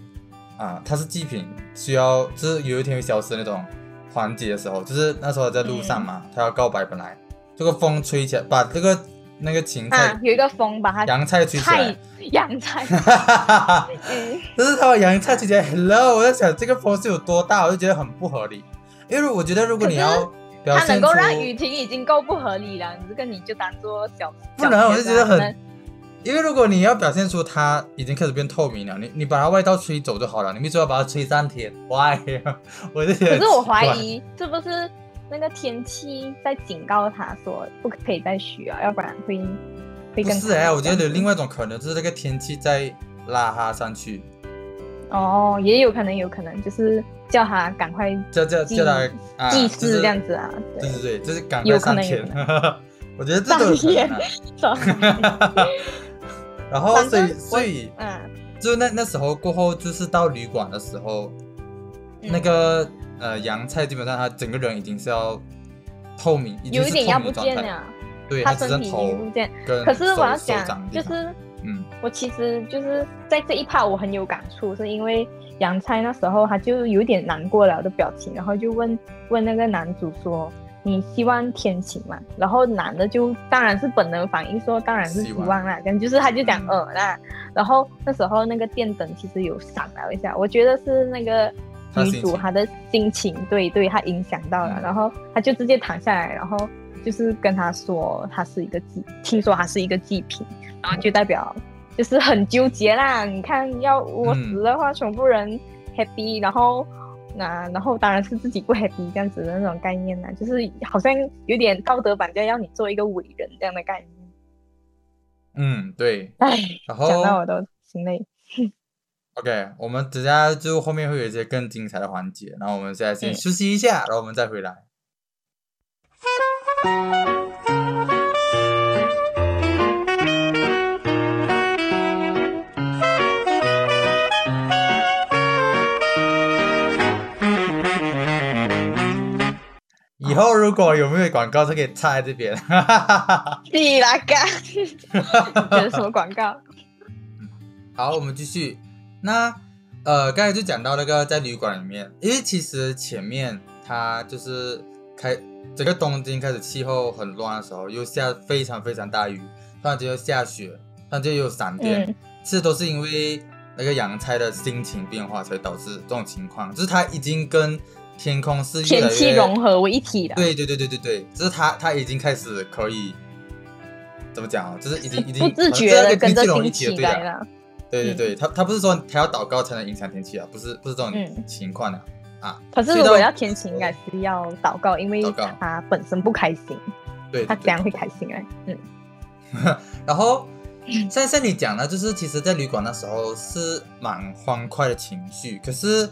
啊，他是祭品，需要就是有一天会消失那种环节的时候，就是那时候在路上嘛，他要告白，本来这个风吹起来，把这个那个芹菜、啊，有一个风把它洋菜吹起来。菜，洋菜，嗯，就是他把洋菜吹起来，hello，我在想这个风是有多大，我就觉得很不合理，因为我觉得如果你要表它能够让雨停已经够不合理了，你这个你就当做小不能，我就觉得很因为如果你要表现出它已经开始变透明了，你你把它外套吹走就好了，你没说要把它吹三天，why？我就觉得可是我怀疑是不是那个天气在警告他说不可以再许啊，要不然会会更不是哎、我觉得有另外外一种可能，就是这个天气在拉它上去，哦，也有可能，有可能就是叫他赶快叫叫叫它啊，祭祀就是这样子啊，对对对，就是赶快上天能有可。我觉得这都有可能、啊。是吧？然后所以所以嗯，就那那时候过后，就是到旅馆的时候，嗯。那个呃洋菜基本上他整个人已经是要透明，已经是有一点要不见了，对，他身体已只剩头经不见。可是我要讲，就是嗯。我其实就是在这一 part 我很有感触，是因为杨菜那时候他就有点难过了的表情，然后就问问那个男主说：“你希望天晴嘛？”然后男的就当然是本能反应说：“当然是希望啦。”跟就是他就讲嗯呃啦，然后那时候那个电灯其实有闪了一下，我觉得是那个女主她的心情对对她影响到了，嗯然后她就直接躺下来，然后就是跟他说他是一个祭，听说他是一个祭品，然后就代表就是很纠结啦。你看，要我嗯死的话，全部人 happy，然后那、然后当然是自己不 happy 这样子的那种概念呢，就是好像有点道德绑架，要你做一个伟人这样的概念。嗯对，唉，然后讲到我都心累。OK，我们等下就后面会有一些更精彩的环节，然后我们现在先嗯休息一下，然后我们再回来。后如果有没有广告，就可以插在这边。你啦嘎，这是什么广告？好，我们继续。那呃，刚才就讲到那个在旅馆里面，因为其实前面它就是开整个东京开始气候很乱的时候，又下非常非常大雨，突然间又下雪，突然间又有闪电，嗯其实都是因为那个洋菜的心情变化才导致这种情况，就是它已经跟天空是天气融合为一体的。对对对对对对，就是他他已经开始可以怎么讲啊？就是已经已经不自觉的跟着天气。来了。对对对，他他不是说他要祷告才能影响天气啊，不是不是这种嗯情况的、啊。可是如果要天晴，应该是要祷告，因为他本身不开心，对，对他怎样会开心哎。嗯，然后像像你讲的，就是其实，在旅馆那时候是蛮欢快的情绪，可是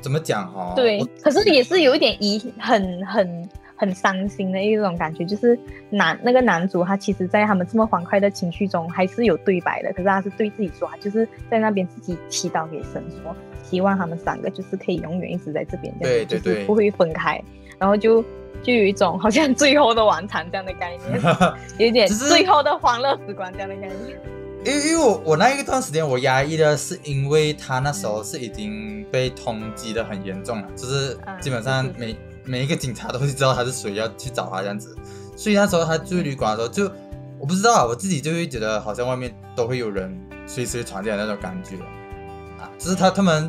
怎么讲哈、对。可是也是有一点遗，很很很伤心的一种感觉，就是男那个男主他其实，在他们这么欢快的情绪中，还是有对白的。可是他是对自己说，他就是在那边自己祈祷给神说，希望他们三个就是可以永远一直在这边，对对对就是不会分开。然后就就有一种好像最后的晚餐这样的概念，有一点最后的欢乐时光这样的概念。因为因为我我那一段时间我压抑的是因为他那时候是已经被通缉的很严重了，就是嗯基本上每每一个警察都会知道他是谁，要去找他这样子。所以那时候他住旅馆的时候，就我不知道啊，我自己就会觉得好像外面都会有人随时传进来那种感觉啊，就是他他们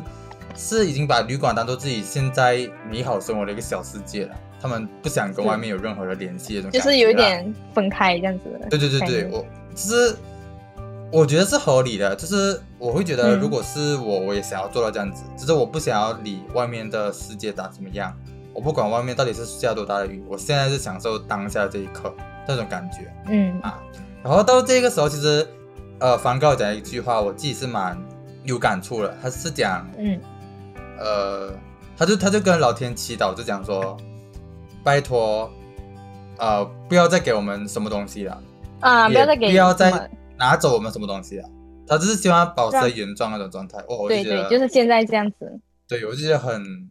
是已经把旅馆当做自己现在美好生活的一个小世界了，他们不想跟外面有任何的联系的那种就是有一点分开这样子。对对对对，我就是我觉得是合理的，就是我会觉得，嗯如果是我，我也想要做到这样子，只是我不想要理外面的世界长怎么样，我不管外面到底是下多大的雨，我现在是享受当下这一刻那种感觉。嗯啊然后到这个时候，其实呃，梵高讲一句话，我自己是蛮有感触的，他是讲嗯呃，他就他就跟老天祈祷，就讲说，拜托，呃，不要再给我们什么东西了。啊，不要再给不要再拿走我们什么东西啊！他只是希望保持原状那种状态。哦，我觉得，对，就是现在这样子，对我就觉得很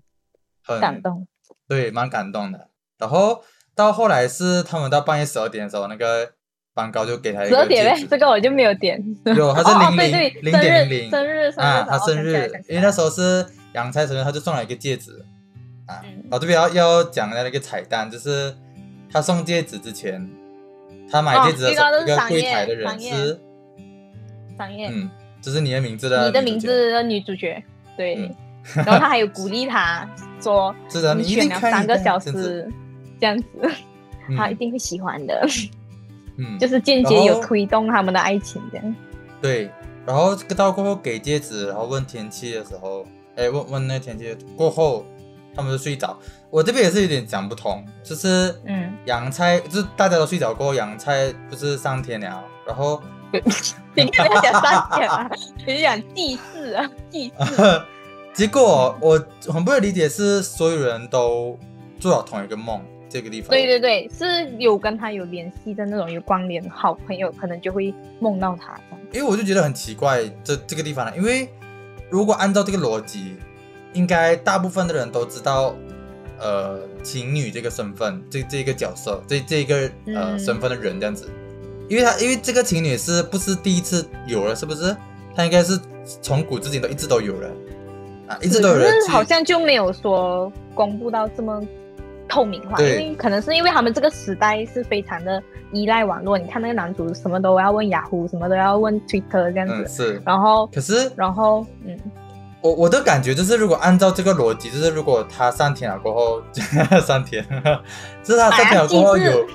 很感动。对，蛮感动的。然后到后来是他们到半夜十二点的时候，那个梵高就给他一十二个点嘞，这个我就没有点。有，他是零零对对，零点零零生日生日啊，他哦生日因为那时候是杨菜生日，他就送了一个戒指啊。嗯我这边要要讲的那个彩蛋，就是他送戒指之前，他买哦戒指的时候，这个都是一个柜台的人是，商业，嗯，这是你的名字的你的名字的女主角，对。嗯，然后他还有鼓励他说，是的，你选了看一看三个小时，这样子，嗯。他一定会喜欢的，嗯，就是间接有推动他们的爱情这样。对，然后到过后给戒指，然后问天气的时候，哎，问问那天气过后，他们就睡着。我这边也是有点讲不通，就是嗯，洋菜，就是大家都睡着过后，洋菜不是上天了，然后 你跟他讲三点啊，你就讲祭祀啊，祭祀。结果我很不能理解是所有人都做了同一个梦，这个地方。对对对，是有跟他有联系的那种有关联，好朋友可能就会梦到他这样。因为我就觉得很奇怪，这这个地方呢，因为如果按照这个逻辑，应该大部分的人都知道，呃，情侣这个身份，这这一个角色，这这一个呃、嗯身份的人这样子，因为他因为这个情侣是不是第一次有了，是不是？他应该是从古至今都一直都有人啊，一直都有人可是好像就没有说公布到这么透明化，因为可能是因为他们这个时代是非常的依赖网络。你看那个男主什么都要问雅虎，什么都要问 Twitter 这样嗯子，是，然后可是然后嗯，我我的感觉就是，如果按照这个逻辑，就是如果他上天了过后，上天，就是他上天了过后有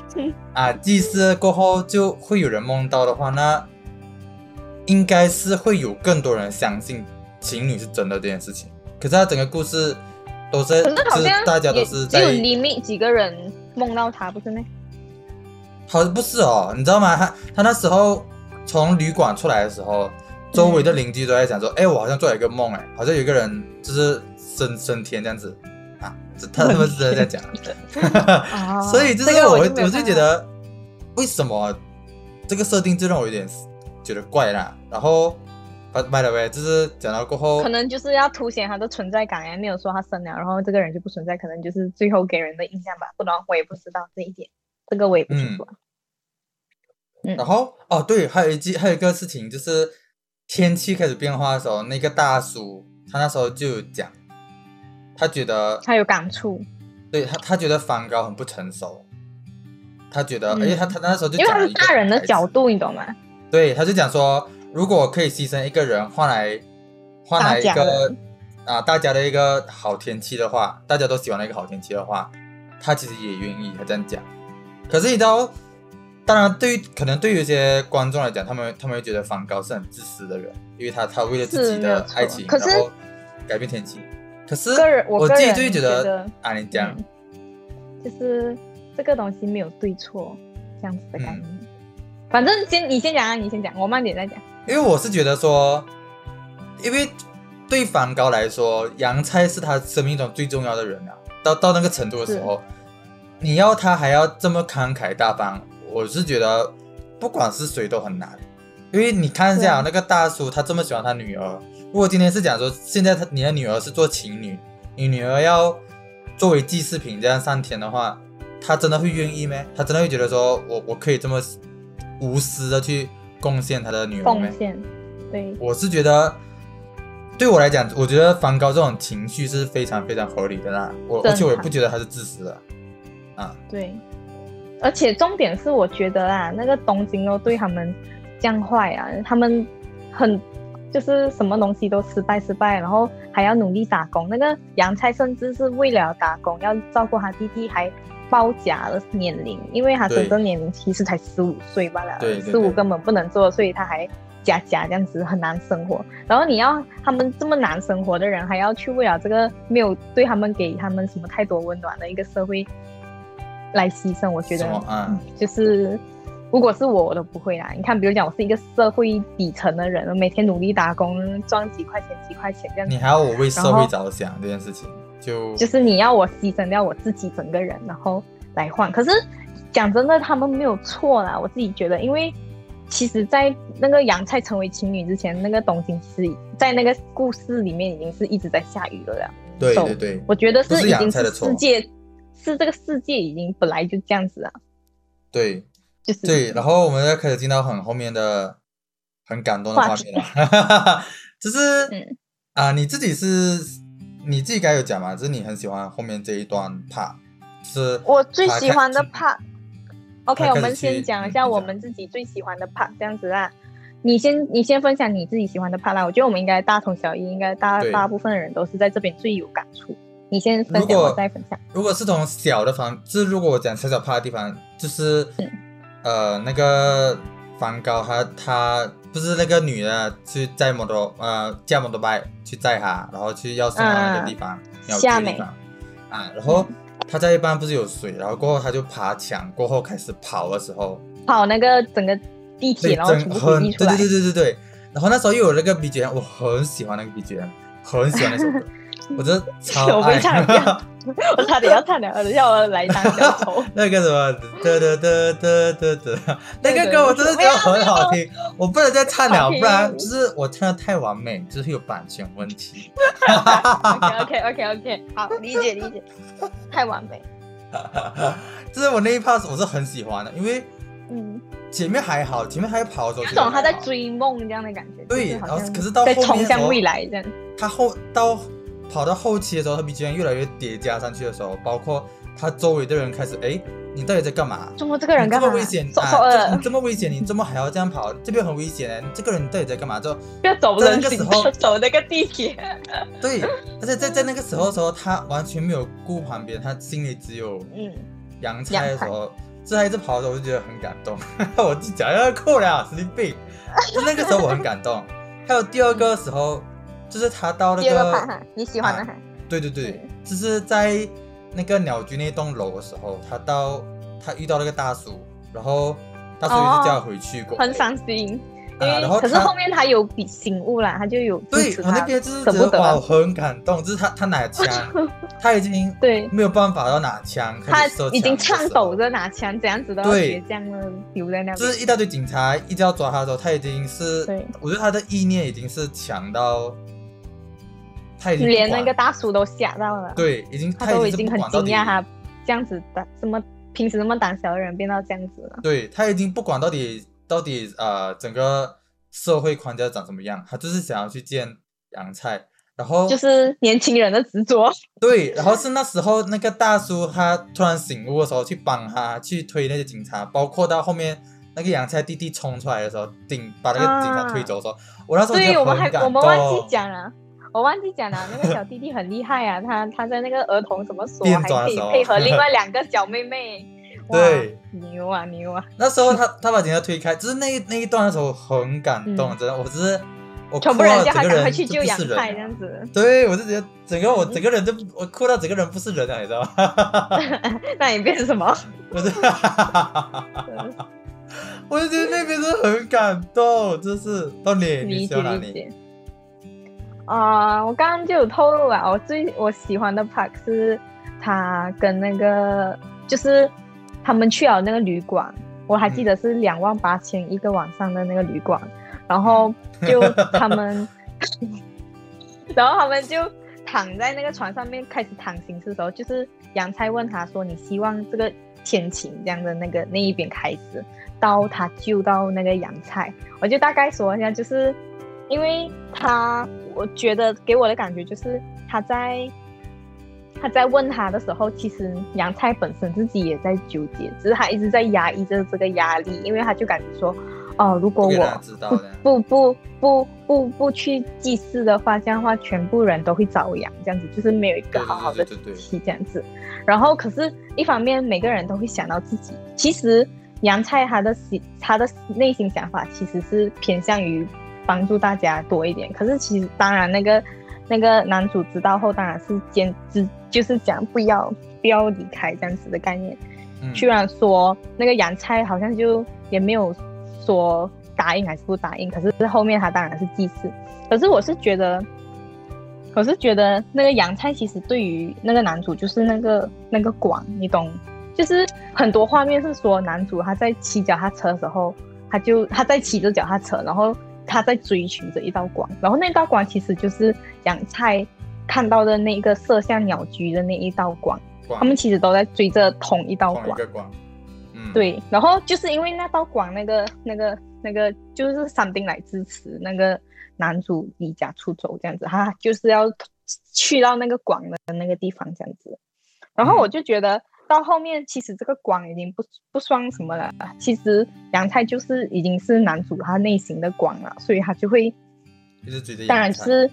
啊祭祀过后就会有人梦到的话，那应该是会有更多人相信情侣是真的这件事情。可是他整个故事都是，大家都是在只有 limit 几个人梦到他，不是吗？好像不是哦，你知道吗？他他那时候从旅馆出来的时候，周围的邻居都在讲说，哎、我好像做了一个梦，哎，好像有一个人就是升升天这样子啊，这他他们是真的在讲，啊 所以就是这个我我就觉得为什么这个设定就让我有点觉得怪啦。然后，by by the way，就是讲到过后可，能就是要凸显他的存在感，哎没有说他生了，然后这个人就不存在，可能就是最后给人的印象吧。不然我也不知道这一点，这个我也不清楚啊。嗯然后哦对，还有一季还有一个事情就是天气开始变化的时候，那个大叔他那时候就有讲，他觉得他有感触，对他，他觉得梵高很不成熟，他觉得，嗯而且他他那时候就因为他是大人的角度，你懂吗？对，他就讲说，如果可以牺牲一个人换来换来一个的啊大家的一个好天气的话，大家都喜欢的一个好天气的话，他其实也愿意，他这样讲。可是你知道，当然对于可能对于一些观众来讲，他们他们会觉得梵高是很自私的人，因为他他为了自己的爱情，然后改变天气。可是个人我我自己就会觉得啊，你讲。嗯就是这个东西没有对错这样子的概嗯念。反正先你先讲啊，你先讲，我慢点再讲。因为我是觉得说，因为对梵高来说，杨菜是他生命中最重要的人啊。到到那个程度的时候，你要他还要这么慷慨大方，我是觉得不管是谁都很难。因为你看一下、啊那个大叔，他这么喜欢他女儿。如果今天是讲说，现在他你的女儿是做情侣，你女儿要作为祭祀品这样上天的话，他真的会愿意吗？他真的会觉得说我我可以这么无私的去贡献他的女儿吗贡？献，对，我是觉得，对我来讲，我觉得梵高这种情绪是非常非常合理的啦。我而且我也不觉得他是自私的啊。对，而且重点是，我觉得啊，那个东京都对他们这样坏啊，他们很就是什么东西都失败失败，然后还要努力打工。那个杨菜甚至是为了打工，要照顾他弟弟，还包夹了年龄，因为他真正年龄其实才十五岁罢了，十五根本不能做，所以他还。加加这样子很难生活，然后你要他们这么难生活的人，还要去为了这个没有对他们给他们什么太多温暖的一个社会来牺牲，我觉得就是如果是我，我都不会啦。你看，比如讲，我是一个社会底层的人，每天努力打工赚几块钱几块钱这样子，你还要我为社会着想这件事情，就就是你要我牺牲掉我自己整个人，然后来换。可是讲真的，他们没有错啦，我自己觉得，因为其实，在那个杨菜成为情侣之前，那个东京其实在那个故事里面已经是一直在下雨了啦。对对对，我觉得是已经世界是这个世界已经本来就这样子啊，对就是对，然后我们就开始进到很后面的很感动的画面了，就是嗯啊、你自己是你自己该有讲嘛，就是你很喜欢后面这一段 part，是我最喜欢的 part。OK，我们先讲一下我们自己最喜欢的 part，这样子啦。你先，你先分享你自己喜欢的 part 啦。我觉得我们应该大同小异，应该大大部分的人都是在这边最有感触。你先分享，我再分享。如果是从小的房，就是如果我讲小小怕的地方，就是、嗯呃那个梵高他他不是那个女的去载摩托呃驾摩托 bike 去载他，然后去要送到那个地方，鸟居夏美的地方啊，然后他在一半不是有水，然后过后他就爬墙，过后开始跑的时候，跑那个整个地铁，然后全部水很。对对对对对对，然后那时候又有那个 BGM，我很喜欢那个 BGM，很喜欢那首歌，我真的超 我爱非。常要，我差点要唱了，等下我来当小丑。那个什么，得得得得得得，那个歌我真的觉得很好听，我不能再唱了，不然就是我唱的太完美，就是有版权问题。OK OK OK OK，好，理解理解，太完美。就是我那一 part 我是很喜欢的，因为嗯，前面还好，前面还跑的时候有觉得还好，种他在追梦这样的感觉。对然后可是到在后面冲向未来这样。他后到跑到后期的时候，他 BGM 越来越叠加上去的时候，包括他周围的人开始，哎，你到底在干嘛？中国这个人干嘛？这么危险啊！你，这么危险，你这么还要这样跑？这边很危险的，这个人到底在干嘛？就不要走在人行那个时候道，走那个地铁。对，而且在在那个时候的时候，他完全没有顾旁边，他心里只有嗯，洋菜的时候，这他一直跑的时候，我就觉得很感动。我自己讲要哭了，神经病。就那个时候我很感动。还有第二个时候，就是他到那第二个个盘哈，你喜欢的哈，对对对嗯，就是在那个鸟居那栋楼的时候，他到他遇到那个大叔，然后大叔一直叫他回去过，很伤心。因啊，为然后可是后面他有比醒悟啦，他就有支对我那边就是舍不得。觉得哇，很感动，就是他他拿枪，他已经对。没有办法要拿枪，他开始射已经颤抖着拿枪，这样子都要对。倔强的留在那边。就是一大堆警察一直要抓他的时候，他已经是对，我觉得他的意念已经是强到，他已经连那个大叔都吓到了，对，已经他他已经都已经很惊讶，他这样子的这么平时那么胆小的人变到这样子了。对他已经不管到底到底呃整个社会框架长什么样，他就是想要去见杨菜，然后就是 年轻人的执着，对，然后是那时候那个大叔他突然醒悟的时候，去帮他去推那些警察，包括到后面那个杨菜弟弟冲出来的时候，顶把那个警察推走的时候，我那时候觉对我们还我。们忘记讲了，我忘记讲了，那个小弟弟很厉害啊，他他在那个儿童什么所变还可以配合另外 两个小妹妹，哇对，牛啊牛啊，那时候他他把警察推开，就是那一那一段的时候很感动，嗯真的，我只是我全哭到部人叫他赶整个人快去救洋就不是人这样子，对，我就觉得整个我整个人就我哭到整个人不是人了，你知道吗？那你变成什么？我就我就觉得那边是很感动，就是到你你理喜欢哪里？啊、我刚刚就有透露啊，我最我喜欢的 part 是他跟那个，就是他们去了那个旅馆，我还记得是两万八千一个晚上的那个旅馆，然后就 他们，然后他们就躺在那个床上面开始躺行尸的时候，就是杨菜问他说：“你希望这个天晴这样的那个那一边开始，到他救到那个杨菜。”我就大概说一下，就是因为他，我觉得给我的感觉就是他在他在问他的时候，其实杨菜本身自己也在纠结，只是他一直在压抑着这个压力，因为他就感觉说，哦，如果我大家知道的，不不不不不去祭祀的话，这样的话全部人都会遭殃，这样子就是没有一个好好的对对对对对体系这样子。然后可是，一方面每个人都会想到自己，其实杨菜他的心他的内心想法其实是偏向于帮助大家多一点。可是其实当然那个那个男主知道后，当然是坚持就是讲不要不要离开这样子的概念。嗯虽然说那个洋菜好像就也没有说答应还是不答应，可是后面他当然是祭祀。可是我是觉得，我是觉得那个洋菜其实对于那个男主就是那个那个广，你懂？就是很多画面是说男主他在骑脚踏车的时候，他就他在骑着脚踏车，然后他在追寻着一道光，然后那道光其实就是杨菜看到的那个射向鸟居的那一道光。光他们其实都在追着同一道光。对，然后就是因为那道光，那个、那个、那个，就是三丁来支持那个男主离家出走这样子，他就是要去到那个光的那个地方这样子。然后我就觉得到后面，其实这个光已经不不算什么了，其实杨菜就是已经是男主他内心的光了，所以他就会，一直追着当然就是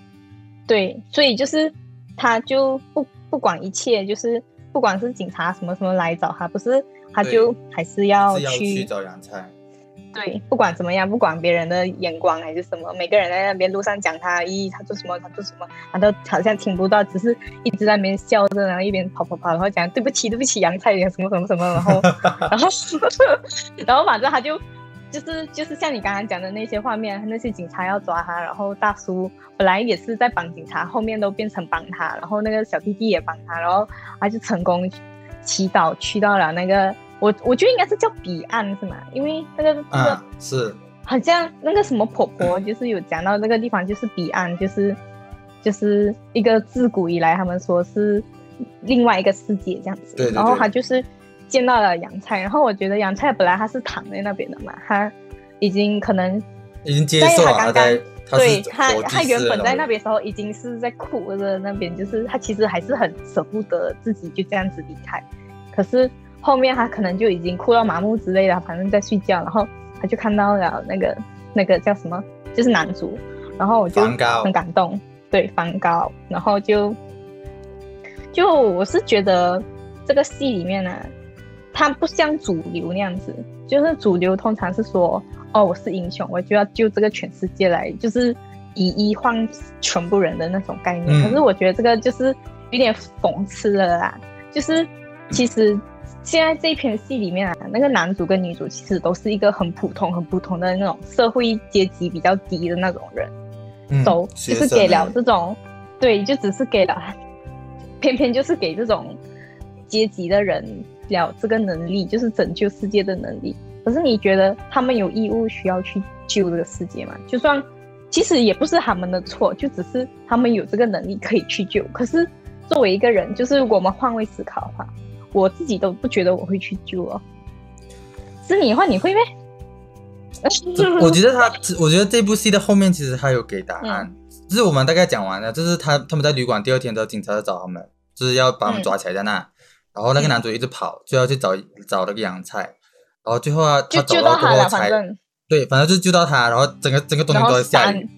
对，所以就是他就不不管一切，就是不管是警察什么什么来找他，不是他就还是要去找杨菜，对，不管怎么样，不管别人的眼光还是什么，每个人在那边路上讲他，咦，他做什么，他做什么，他都好像听不到，只是一直在那边笑着，然后一边跑跑跑，然后讲对不起，对不起，杨菜什么什么什么，然后 然后然后反正他就就是就是像你刚刚讲的那些画面，那些警察要抓他，然后大叔本来也是在帮警察，后面都变成帮他，然后那个小弟弟也帮他，然后他就成功祈祷去到了那个。我我觉得应该是叫彼岸是吗？因为那个那个啊，是，好像那个什么婆婆，就是有讲到那个地方就是彼岸，就是就是一个自古以来他们说是另外一个世界这样子。对对对然后他就是见到了杨菜，然后我觉得杨菜本来她是躺在那边的嘛，他已经可能已经接受了，但是他刚刚对他是活他他原本在那边的时候已经是在哭的那边，就是他其实还是很舍不得自己就这样子离开，可是后面他可能就已经哭到麻木之类的，反正在睡觉，然后他就看到了那个那个叫什么，就是男主，然后我就很感动，对梵高，然后就就我是觉得这个戏里面呢、他不像主流那样子，就是主流通常是说，哦，我是英雄，我就要救这个全世界来，就是以一换全部人的那种概念。嗯可是我觉得这个就是有点讽刺了啦，就是其实现在这一篇戏里面啊，那个男主跟女主其实都是一个很普通、很普通的那种社会阶级比较低的那种人。嗯都学就是给了这种，对，就只是给了，偏偏就是给这种阶级的人了这个能力，就是拯救世界的能力。可是你觉得他们有义务需要去救这个世界吗？就算其实也不是他们的错，就只是他们有这个能力可以去救。可是作为一个人，就是我们换位思考的话，我自己都不觉得我会去救哦。是你的话，你会咩？我觉得他，我觉得这部戏的后面其实他有给答案，嗯。就是我们大概讲完了，就是他他们在旅馆第二天的时候，警察就找他们，就是要把他们抓起来在那，然后那个嗯。男主一直跑，就要去找找那个杨菜，然后最后啊，他找救到他才反正。对，反正就救到他，然后整个整个东京都在下雨，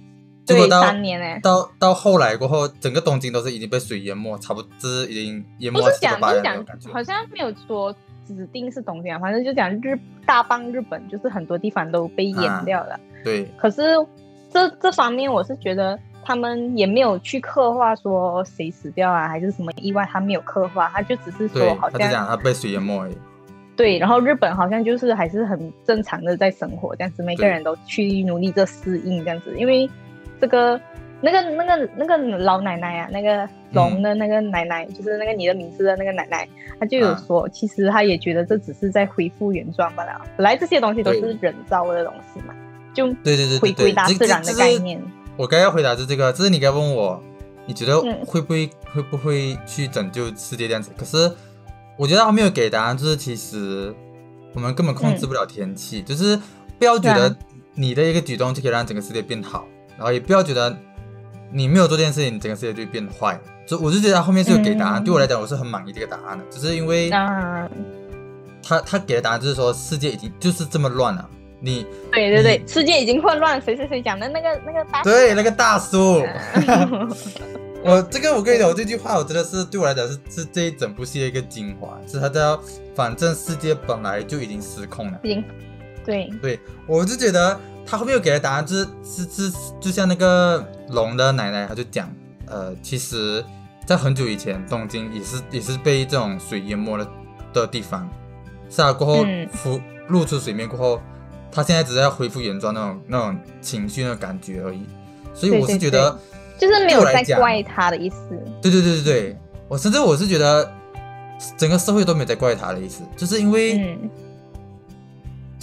结果对到三年哎、到到后来过后，整个东京都是已经被水淹没，差不多就是已经淹没不是讲，了七八不是讲。好像没有说指定是东京啊，反正就讲日大半日本，就是很多地方都被淹掉了。对，可是这这方面，我是觉得他们也没有去刻画说谁死掉啊，还是什么意外，他没有刻画，他就只是说，好他就讲像他被水淹没而已。对，然后日本好像就是还是很正常的在生活，这样子，每个人都去努力着适应这样子，因为这个那个那个那个老奶奶啊，那个龙的那个奶奶，就是那个你的名字的那个奶奶，她就有啊。说，其实她也觉得这只是在恢复原状罢了，本来这些东西都是人造的东西嘛，就对对对回归大自然的概念。我刚要回答是这个，这是你该问我，你觉得嗯。会不会、会不会去拯救世界这样子？可是我觉得他没有给答案，就是其实我们根本控制不了天气，就是不要觉得你的一个举动就可以让整个世界变好，然后也不要觉得你没有做这件事情，整个世界就会变坏。就我就觉得他后面是有给答案，嗯对我来讲我是很满意这个答案的，只是因为啊，他他给的答案就是说世界已经就是这么乱了，你对对对，世界已经混乱，谁谁谁讲的那个那个大对那个大叔。嗯 我这个我跟你讲，我这句话我真的是对我来讲是是这一整部戏的一个精华，是他叫反正世界本来就已经失控了。已经对对，我就觉得他后面又给了答案就是是是就像那个龙的奶奶，他就讲，呃，其实，在很久以前，东京也是也是被这种水淹没了的地方，是啊，过后嗯。浮露出水面过后，他现在只是要恢复原状那种那种情绪那种感觉而已，所以我是对对觉得。就是没有在怪他的意思。对对对对对，我甚至我是觉得整个社会都没有在怪他的意思，就是因为、嗯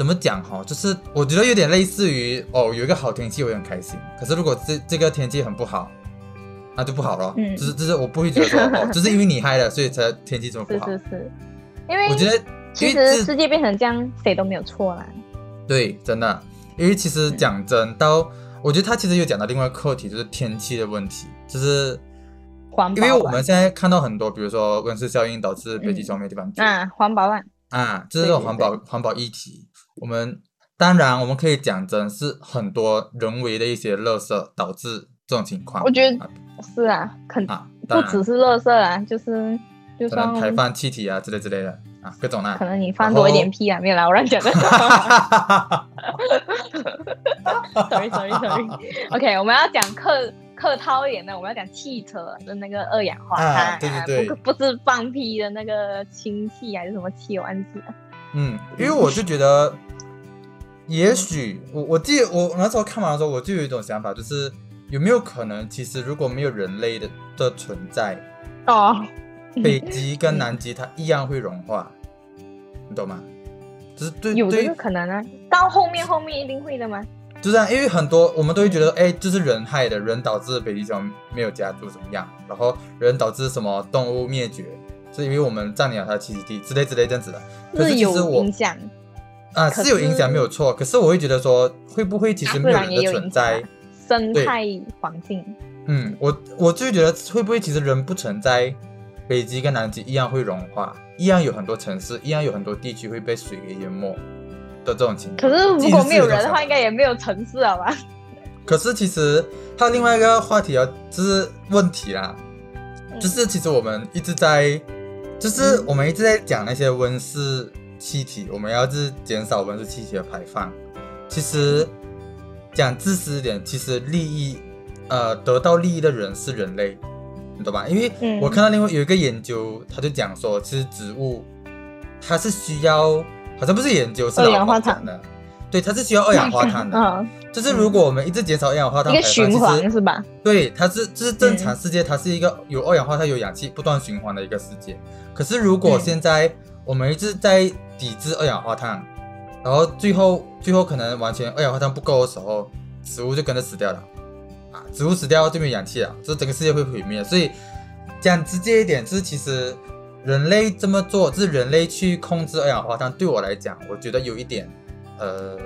怎么讲哈，就是我觉得有点类似于哦，有一个好天气我也很开心，可是如果这这个天气很不好，那就不好了。嗯就是就是我不会觉得说哦，就是因为你嗨了，所以才天气这么不好。是是是，因为我觉得其实世界变成这样，谁都没有错啦。对，真的，因为其实讲真，到我觉得他其实有讲到另外一个课题，就是天气的问题，就是环保啊，因为我们现在看到很多，比如说温室效应导致北极熊没地方住、啊，环保啊，啊，就是这种环保环保议题。我们当然我们可以讲真是很多人为的一些垃圾导致这种情况。我觉得啊是啊，肯啊，不只是垃圾啊，就是就算排放气体啊之类之类的啊，各种啦可。能你放多一点屁啊，没有啦，我乱讲的。sorry sorry sorry。OK，我们要讲客客套一点的，我们要讲汽车的那个二氧化碳，啊对对对不不是放屁的那个氢气还是什么气，我忘记了。嗯，因为我就觉得，也许我我记得我那时候看完的时候，我就有一种想法，就是有没有可能，其实如果没有人类的的存在，哦，北极跟南极它一样会融化，你懂吗？就是对对有这个，可能啊，到后面后面一定会的吗？就这样，因为很多我们都会觉得，哎，就是人害的，人导致北极熊没有家住怎么样，然后人导致什么动物灭绝，是因为我们占领了它的栖息地之类之类这样子的。可是是有影响，啊可是是有影响没有错，可是我会觉得说，会不会其实没有人的存在响？，生态环境。嗯，我我就觉得会不会其实人不存在，北极跟南极一样会融化，一样有很多城市，一样有很多地区会被水给淹没的这种情况。可是如果没有人的话，应该也没有城市了吧？可是其实还有另外一个话题啊，就是问题啦，嗯就是其实我们一直在，就是我们一直在讲那些温室气体，我们要是减少温室气体的排放。其实讲自私一点，其实利益，呃，得到利益的人是人类，你懂吧？因为嗯我看到另外有一个研究，他就讲说，其实植物它是需要，好像不是研究，是二老氧化碳的，对，它是需要二氧化碳的。嗯，就是如果我们一直减少二氧化碳排放，一个循环是吧？对，它是就是正常世界，它是一个有二氧化碳、有氧气不断循环的一个世界。可是如果嗯现在我们一直在抵制二氧化碳，然后最后最后可能完全二氧化碳不够的时候，植物就跟着死掉了啊！植物死掉就没有氧气了，这整个世界会毁灭。所以讲直接一点，就是其实人类这么做，就是人类去控制二氧化碳，对我来讲，我觉得有一点呃，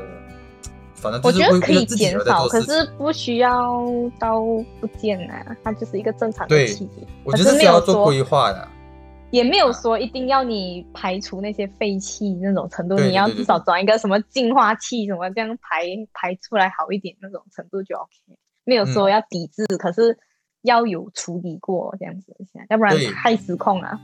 反正就是为我觉得可以减少，可。是不需要到不见啊，它就是一个正常的对气体。我觉得是要做规划的。也没有说一定要你排除那些废气那种程度，你要至少装一个什么净化器什么这样排排出来好一点那种程度就 OK。没有嗯说要抵制，可是要有处理过这样子，要不然太失控了。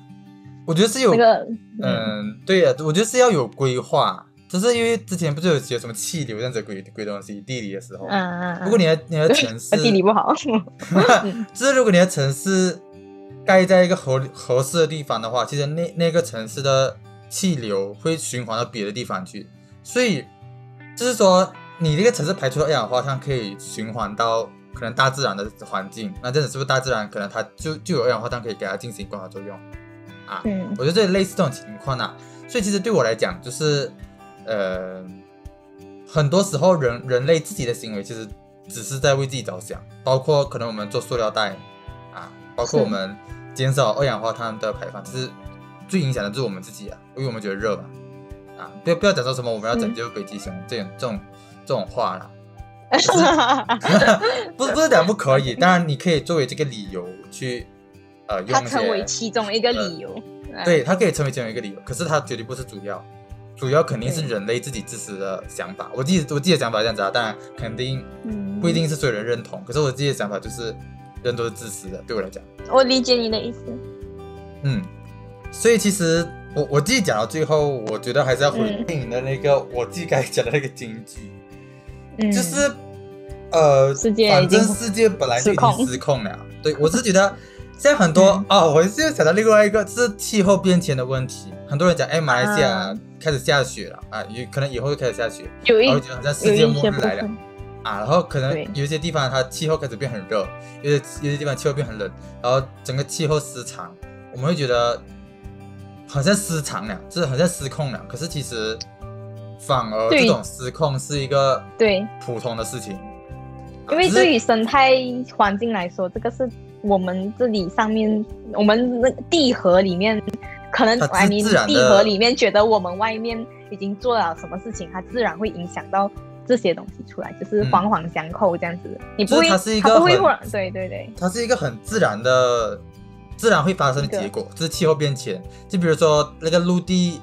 我觉得是有那个嗯，嗯，对呀、我觉得是要有规划，就是因为之前不是有学什么气流这样子的鬼鬼东西，地理的时候，嗯嗯嗯，如果你的你的城市呃 地理不好，就是如果你的城市盖在一个合合适的地方的话，其实那那个城市的气流会循环到别的地方去，所以就是说你这个城市排出的二氧化碳可以循环到可能大自然的环境，那这样子是不是大自然可能它就就有二氧化碳可以给它进行光合作用啊？嗯我觉得这类似这种情况啊，所以其实对我来讲，就是呃，很多时候人人类自己的行为其实只是在为自己着想，包括可能我们做塑料袋啊，包括我们减少二氧化碳的排放，其实最影响的就是我们自己啊，因为我们觉得热嘛。啊，不要不要讲说什么我们要拯救北极熊这种这种这种话啦，不是不是讲不可以，当然你可以作为这个理由去呃用它成为其中一个理由。对，它可以成为其中一个理由，可是它绝对不是主要，主要肯定是人类自己自私的想法。我自己我自己的想法是这样子啊，当然肯定嗯，不一定是所有人认同，可是我自己的想法就是人都是自私的，对我来讲，我理解你的意思。嗯，所以其实我我自己讲到最后，我觉得还是要回嗯。应你的那个、我自己该讲的那个金句，嗯，就是呃，世界反正世界本来就已经失控。了。对我是觉得现在很多 嗯。啊、我是又想到另外一个是气候变迁的问题，很多人讲，哎，马来西亚啊。开始下雪了啊，有可能以后就开始下雪，有一然后觉得好像世界末日来了。分，啊，然后可能有一些地方它气候开始变很热，有些有些地方气候变很冷，然后整个气候失常，我们会觉得好像失常了，就是好像失控了。可是其实反而这种失控是一个对，普通的事情，啊因为对于生态环境来说，这个是我们这里上面，我们那地核里面，可能它你自然地核里面觉得我们外面已经做了什么事情，它自然会影响到这些东西出来，就是嗯。环环相扣这样子。你不会，它是一个很不会忽然，对对对，它是一个很自然的、自然会发生的结果，就是气候变迁。就比如说那个陆地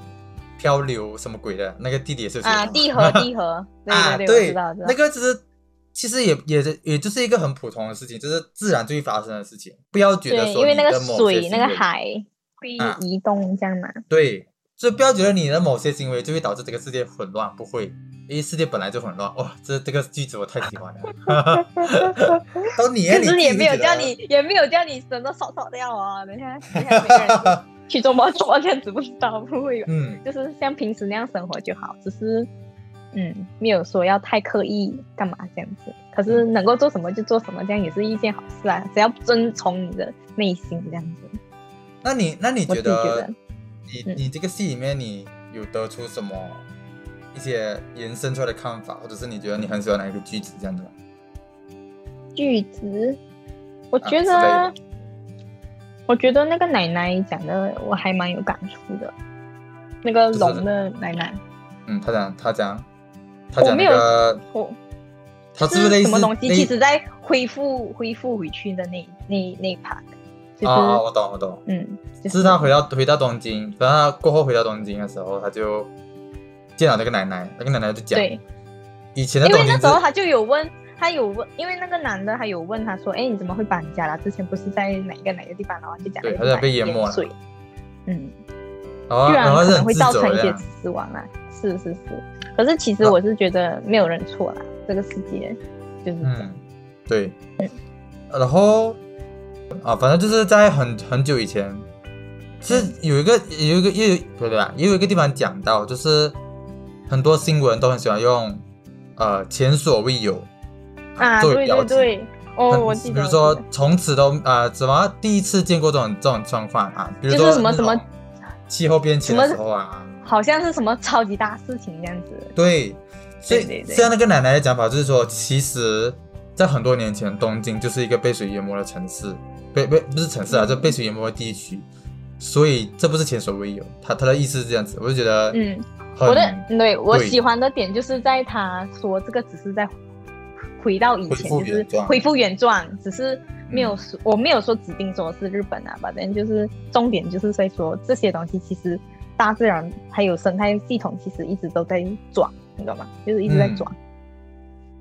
漂流什么鬼的，那个地理也是有啊，地核 地核，对啊，对。那。个只是其实也也也就是一个很普通的事情，就是自然就会发生的事情，不要觉得，说因为那个水、那个海会啊。移动，这样嘛。对，所以不要觉得你的某些行为就会导致这个世界混乱，不会，因为世界本来就混乱。哇，这这个句子我太喜欢了。都你可你是也没有自己觉得叫你，也没有叫你真的扫扫掉啊。等一下，等一下每个人去周末做这样子不知道不会有，嗯，就是像平时那样生活就好，只是嗯，没有说要太刻意干嘛这样子。可是能够做什么就做什么，这样也是一件好事啊。只要遵从你的内心这样子。那你那你我觉得你你这个戏里面你有得出什么一些延伸出来的看法，或者是你觉得你很喜欢哪一个句子这样的吗？句子，我觉得，的我觉得那个奶奶讲的我还蛮有感触的。那个就是龙的奶奶，嗯，他讲他讲他讲那个，我他是不是类似什么东西？类其实在恢复恢复回去的那那那一 part，就是、啊啊，我懂我懂，嗯，就就是他回到回到东京，然后他过后回到东京的时候，他就见到那个奶奶，那个奶奶就讲，对，以前的因为那时候他就有问，他有问，因为那个男的他有问他说，哎，你怎么会搬家啦？之前不是在哪一个哪个地方？然后就讲对他在被淹没了。水，嗯，然后居然可能会造成一些死亡啊，是是是。可是其实啊。我是觉得没有人错啦，这个世界就是这样。嗯，对，然后啊，反正就是在很很久以前，是有一个有一个也有对对吧？也有一个地方讲到，就是很多新闻都很喜欢用呃前所未有啊，对作为标题。对。对，哦，我记得，比如说从此都啊怎么第一次见过这种这种状况啊，比如就是说什么什么气候变迁的时候啊，好像是什么超级大事情这样子。对，所以像那个奶奶的讲法就是说，其实，在很多年前，东京就是一个被水淹没的城市，被被不是城市啊，嗯就被水淹没的地区，所以这不是前所未有。他他的意思是这样子，我就觉得，嗯，我的对我喜欢的点就是在他说这个只是在回到以前，就是原恢复原状，只是没有嗯说、我没有说指定说是日本啊，反正就是重点就是在说这些东西其实大自然还有生态系统其实一直都在转，你知道吗？就是一直在嗯转，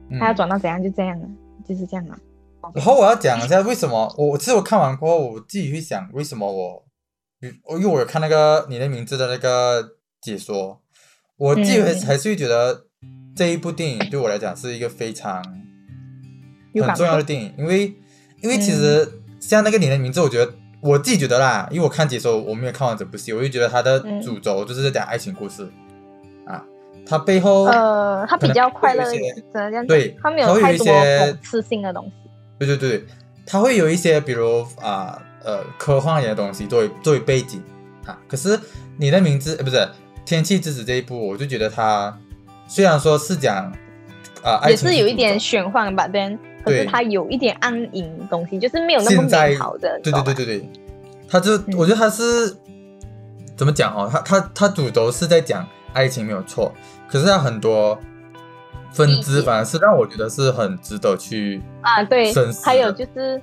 嗯它要转到怎样就这样了，就是这样啊。然后我要讲一下为什么我，其实我看完过后，我自己会想为什么我，比因为我有看那个你的名字的那个解说，我自己还是会觉得这一部电影对我来讲是一个非常很重要的电影，因为因为其嗯实像那个你的名字，我觉得我自己觉得啦，因为我看解说我没有看完整部戏，我就觉得它的嗯主轴就是在讲爱情故事啊，它背后呃，它比较快乐一点只能这样讲。对它没有太多刺性的东西。对对对，它会有一些比如啊呃科幻一点的东西作为作为背景啊。可是你的名字呃不是《天气之子》这一部，我就觉得它虽然说是讲啊、爱也情是有一点玄幻吧，但可是对它有一点暗影东西，就是没有那么在美好的。对对对对对，它就、嗯我觉得它是怎么讲哦，它它它主轴是在讲爱情没有错，可是它很多分支反而是让我觉得是很值得去啊，对，还有就是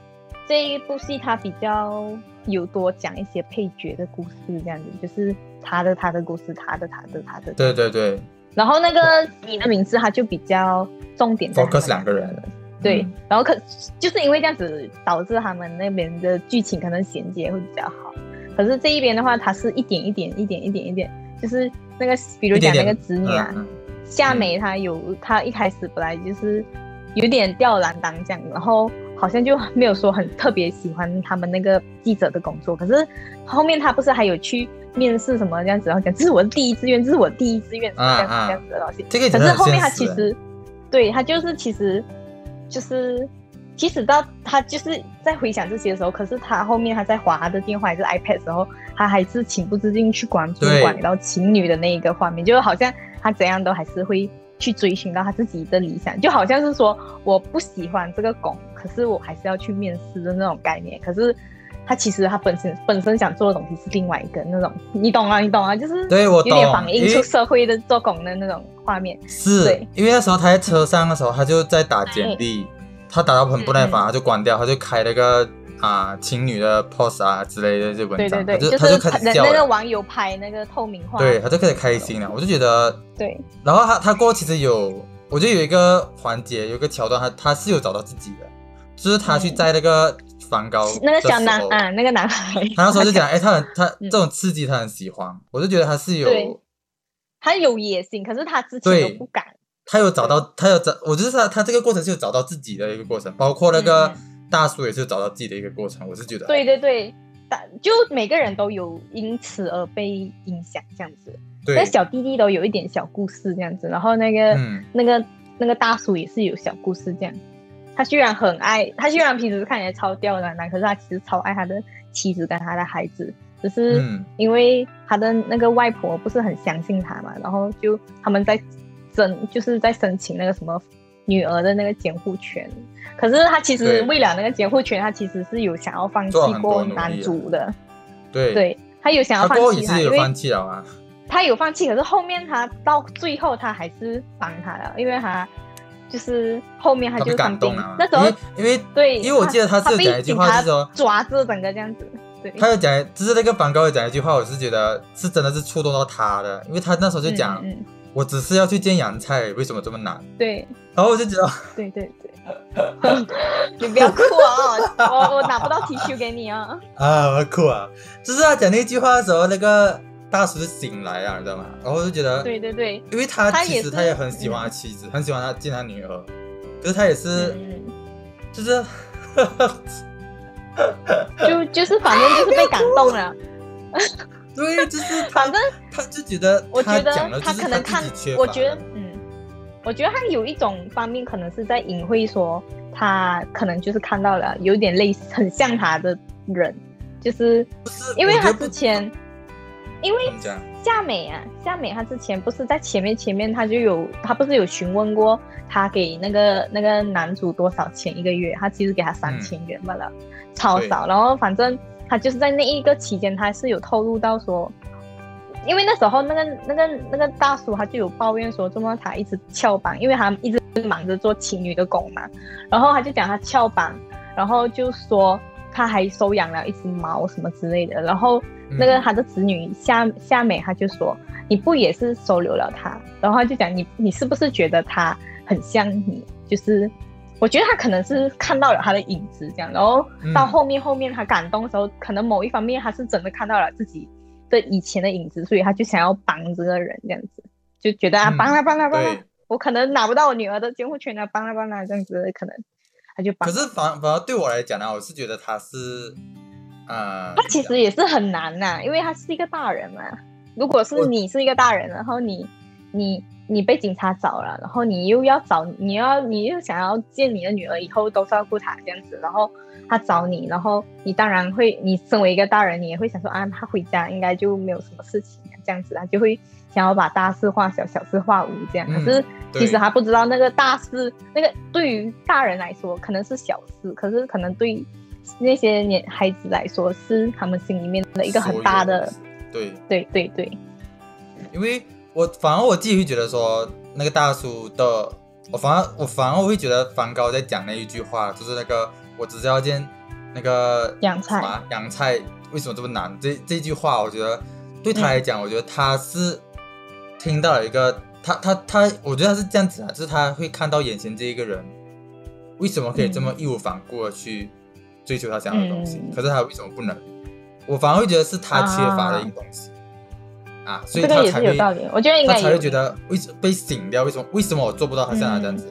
这一部戏它比较有多讲一些配角的故事，这样子，就是他的他的故事，他的他的他的。对对对。然后那个你的名字，他就比较重点在他们 focus 两个人。对，嗯。然后可就是因为这样子，导致他们那边的剧情可能衔接会比较好。可是这一边的话，它是一点一点、一点一点、一点，就是那个，比如讲那个子女啊，夏美她有，她一开始本来就是有点吊儿郎当这样，然后好像就没有说很特别喜欢他们那个记者的工作。可是后面她不是还有去面试什么这样子，然后讲这是我的第一志愿，这是我第一志愿，这样子啊这样子的东西。这个可是后面她其实，对她就是其实就是，即使到他就是在回想这些的时候，可是他后面他在划他的电话还是 iPad 的时候，他还是情不自禁去关注对管理到情侣的那一个画面，就好像他怎样都还是会去追寻到他自己的理想，就好像是说我不喜欢这个工，可可是我还是要去面试的那种概念。可是他其实他本身本身想做的东西是另外一个那种，你懂啊？你懂啊？就是对我有点反映出社会的做工的那种画面。是因为那时候他在车上的时候，他就在打简历，他打到很不耐烦，他就关掉，他就开了个。啊，情侣的 pose 啊之类的这文章，对对对，他就开始那个网友拍那个透明化，对，他就开始开心了。我就觉得，对。然后他他过其实有，我觉得有一个环节，有一个桥段，他他是有找到自己的，就是他去摘那个梵高那个小男啊，那个男孩，他那时候就讲，哎，他很他这种刺激他很喜欢，我就觉得他是有，他有野心，可是他之前都不敢。他有找到，他有找，我就是他他这个过程是有找到自己的一个过程，包括那个。大叔也是找到自己的一个过程，我是觉得。对对对，就每个人都有因此而被影响这样子。对。那小弟弟都有一点小故事这样子，然后那个那个那个大叔也是有小故事这样。他虽然很爱，他虽然平时看起来超吊男男，可是他其实超爱他的妻子跟他的孩子，只是因为他的那个外婆不是很相信他嘛，然后就他们在争，就是在申请那个什么女儿的那个监护权。可是他其实为了那个监护权，他其实是有想要放弃过男主的。对，对他有想要放弃他，因为放弃了啊。他有放弃，可是后面他到最后他还是帮他了，因为他就是后面他就感动了。那时候因为对，因为我记得他是讲一句话是说抓着整个这样子。对，他有讲，就是那个梵高有讲一句话，我是觉得是真的是触动到他的，因为他那时候就讲，我只是要去见洋菜，为什么这么难？对，然后我就觉得，对对对。你不要哭啊！我我拿不到 T 恤给你啊！啊，我哭啊！就是他讲那句话的时候，那个大叔醒来啊，你知道吗？然后我就觉得，对对对，因为他其实他也很喜欢他妻子，很喜欢他见他女儿，可是他也是，就是，就就是反正就是被感动了。对，就是反正他就觉得，我觉得他可能看，我觉得嗯。我觉得他有一种方面可能是在隐晦说，他可能就是看到了有点类似很像他的人，就是因为他之前，因为夏美啊，夏美她之前不是在前面前面她就有她不是有询问过他给那个那个男主多少钱一个月，他其实给他三千元罢了，超少。然后反正他就是在那一个期间，他是有透露到说。因为那时候那个那个那个大叔他就有抱怨说，这么他一直翘班，因为他一直忙着做情侣的工嘛。然后他就讲他翘班，然后就说他还收养了一只猫什么之类的。然后那个他的子女夏夏美他就说，你不也是收留了他？然后他就讲你你是不是觉得他很像你？就是我觉得他可能是看到了他的影子这样。然后到后面后面他感动的时候，可能某一方面他是真的看到了自己。的以前的影子，所以他就想要帮这个人，这样子就觉得啊，帮他，帮他，帮他，我可能拿不到我女儿的监护权啊，帮他，帮他，这样子可能他就帮。可是反反而对我来讲呢，我是觉得他是，呃，他其实也是很难呐，因为他是一个大人嘛。如果是你是一个大人，然后你你你被警察找了，然后你又要找，你要你又想要见你的女儿，以后都照顾她这样子，然后。他找你，然后你当然会，你身为一个大人，你也会想说啊，他回家应该就没有什么事情，这样子啊，就会想要把大事化小，小事化无这样。可是其实他不知道那个大事，那个对于大人来说可能是小事，可是可能对那些年孩子来说是他们心里面的一个很大的。对对对对。因为我反而我自己会觉得说，那个大叔的，我反而我反而我会觉得梵高在讲那一句话，就是那个。我只是要见那个洋菜，洋菜为什么这么难？这这句话，我觉得对他来讲，我觉得他是听到了一个他他他，我觉得他是这样子啊，就是他会看到眼前这一个人为什么可以这么义无反顾的去追求他想要的东西，可是他为什么不能？我反而会觉得是他缺乏的一个东西啊，所以他才会，我觉得应该他才会觉得为什被醒掉？为什么为什么我做不到他像他这样子？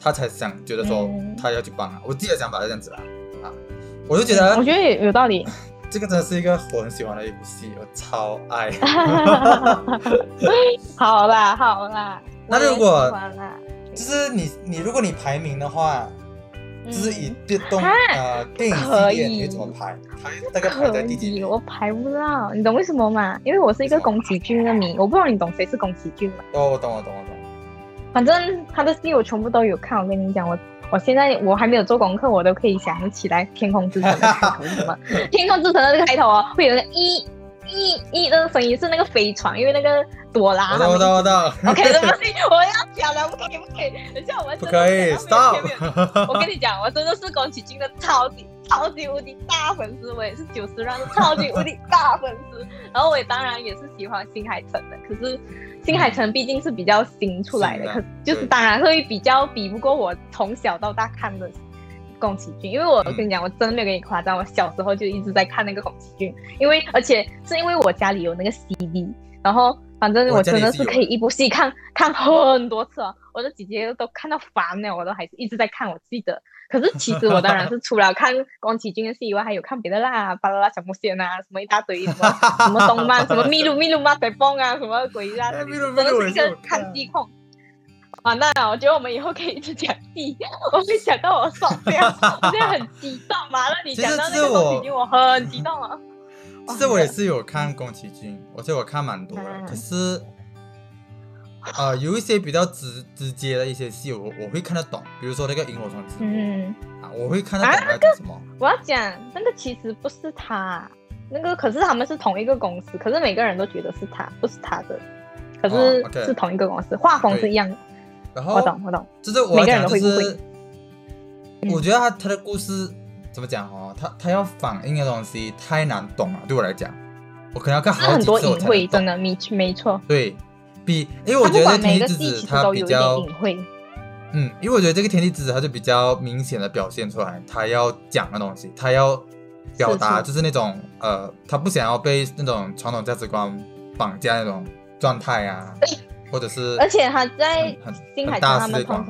他才想觉得说他要去帮啊，我自己的想法是这样子啦，啊，我就觉得我觉得也有道理，这个真的是一个我很喜欢的一部戏，我超爱。好 啦好啦，那如果就是你你如果你排名的话，就是以电动呃电影系列你怎么排？排大概排在第几？我排不到，你懂为什么吗？因为我是一个宫崎骏的迷，我不知道你懂谁是宫崎骏吗？哦，我懂我懂我懂。反正他的戏我全部都有看，我跟你讲，我我现在我还没有做功课，我都可以想得起来《天空之城》的开头是什么。《天空之城》的这个开头哦，会有那个一。一一的声音是那个飞船，因为那个朵拉。我知道，我知道。OK，对不起，我要讲了，不可以，不可以。等下我们不可以，stop。我跟你讲，我真的是宫崎骏的超级超级无敌大粉丝，我也是九十万的超级无敌大粉丝。然后我也当然也是喜欢新海诚的，可是新海诚毕竟是比较新出来的，可就是当然会比较比不过我从小到大看的。宫崎骏，因为我跟你讲，我真的没有跟你夸张，我小时候就一直在看那个宫崎骏，因为而且是因为我家里有那个 CD，然后反正我真的是可以一部戏看看很多次啊，我的姐姐都看到烦了，我都还是一直在看。我记得，可是其实我当然是除了看宫崎骏的戏以外，还有看别的啦，巴啦啦小魔仙啊，什么一大堆什么什么动漫，什么咪噜咪噜马赛蹦啊，什么鬼啊，真的是一个看机控。完蛋了！我觉得我们以后可以一直讲地，我没想到我爽掉，我现在很激动。麻了，你讲到那个宫崎骏，我很激动啊。其实我也是有看宫崎骏，而且我看蛮多的。可是，呃，有一些比较直直接的一些戏，我我会看得懂。比如说那个萤火虫之墓，嗯，啊，我会看得懂那个什么。我要讲那个其实不是他，那个可是他们是同一个公司，可是每个人都觉得是他，不是他的，可是是同一个公司，画风是一样的。然后我懂，我懂，就是我讲就是，我觉得他他的故事怎么讲哦，他他要反映的东西太难懂了，对我来讲，我可能要看好几次我才会真的，没没错。对，比因为我觉得天地之子他比较隐晦。嗯，因为我觉得这个天地之子他就比较明显的表现出来，他要讲的东西，他要表达就是那种呃，他不想要被那种传统价值观绑架那种状态啊。或者是，而且他在新海诚他们通，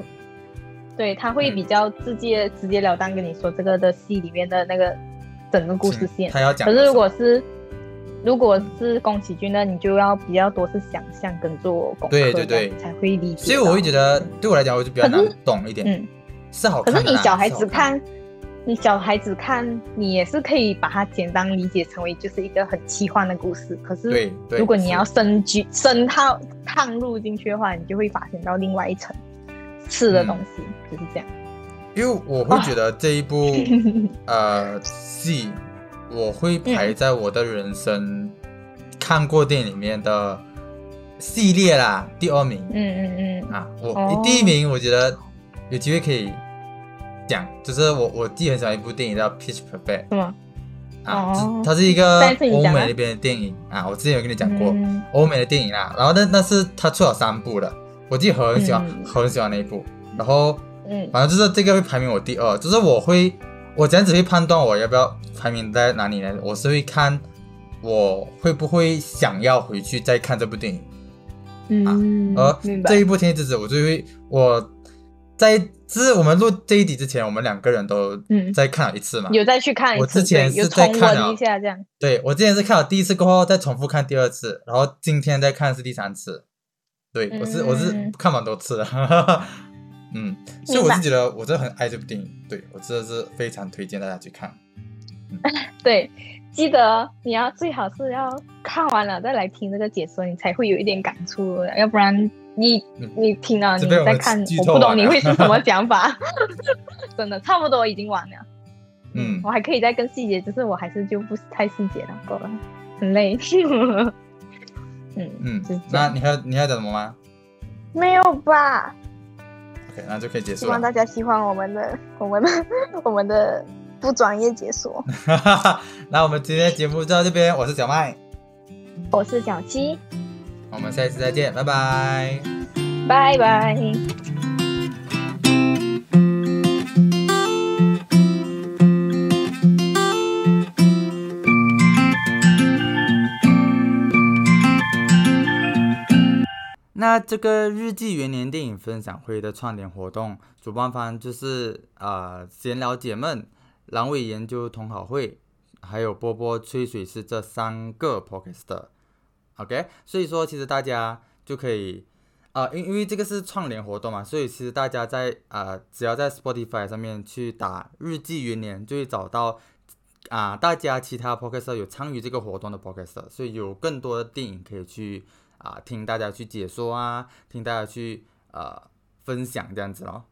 对他会比较直接直截了当跟你说这个的戏里面的那个整个故事线。他要讲。可是如果是如果是宫崎骏，呢你就要比较多是想象跟做功课，对对对，才会理解。所以我会觉得对我来讲，我就比较难懂一点。嗯，是好看。可是你小孩子看。你小孩子看，你也是可以把它简单理解成为就是一个很奇幻的故事。可是，如果你要深居深套探入进去的话，你就会发现到另外一层次的东西，就是这样。因为我会觉得这一部 呃戏，我会排在我的人生看过电影里面的系列啦第二名。嗯嗯嗯。啊，我第一名，我觉得有机会可以。讲就是我，我自己很喜欢一部电影叫《Pitch Perfect》，是吗？啊，它是一个欧美那边的电影啊。我之前有跟你讲过欧美的电影啦。然后那那是他出了三部的，我自己很喜欢很喜欢那一部。然后，嗯，反正就是这个会排名我第二。就是我会，我这样子会判断我要不要排名在哪里呢？我是会看我会不会想要回去再看这部电影。嗯，而这一部《天气之子》，我就会我。在就是我们录这一集之前，我们两个人都嗯再看了一次嘛，有再去看。我之前是在看了一下这样。对，我之前是看了第一次过后再重复看第二次，然后今天再看是第三次。对，我是我是看蛮多次的，嗯，所以我是觉得我真的很爱这部电影，对我真的是非常推荐大家去看。对，记得你要最好是要看完了再来听这个解说，你才会有一点感触，要不然。你你听了你在看，我不懂你会是什么 想法，真的差不多已经完了。嗯，我还可以再更细节，只是我还是就不太细节了，够了，很累。嗯嗯，那你还你还讲什么吗？没有吧？OK，那就可以结束。希望大家喜欢我们的我们的我们的不专业解说。那我们今天的节目就到这边，我是小麦，我是小七。我们下一次再见，拜拜，拜拜。那这个日记元年电影分享会的串联活动，主办方就是呃闲聊解闷、阑尾研究同好会，还有波波吹水是这三个 podcast。OK，所以说其实大家就可以，啊，因因为这个是创联活动嘛，所以其实大家在啊，只要在 Spotify 上面去打“日记元年”，就会找到啊，大家其他 Podcast 有参与这个活动的 Podcast，所以有更多的电影可以去啊听大家去解说啊，听大家去呃分享这样子咯。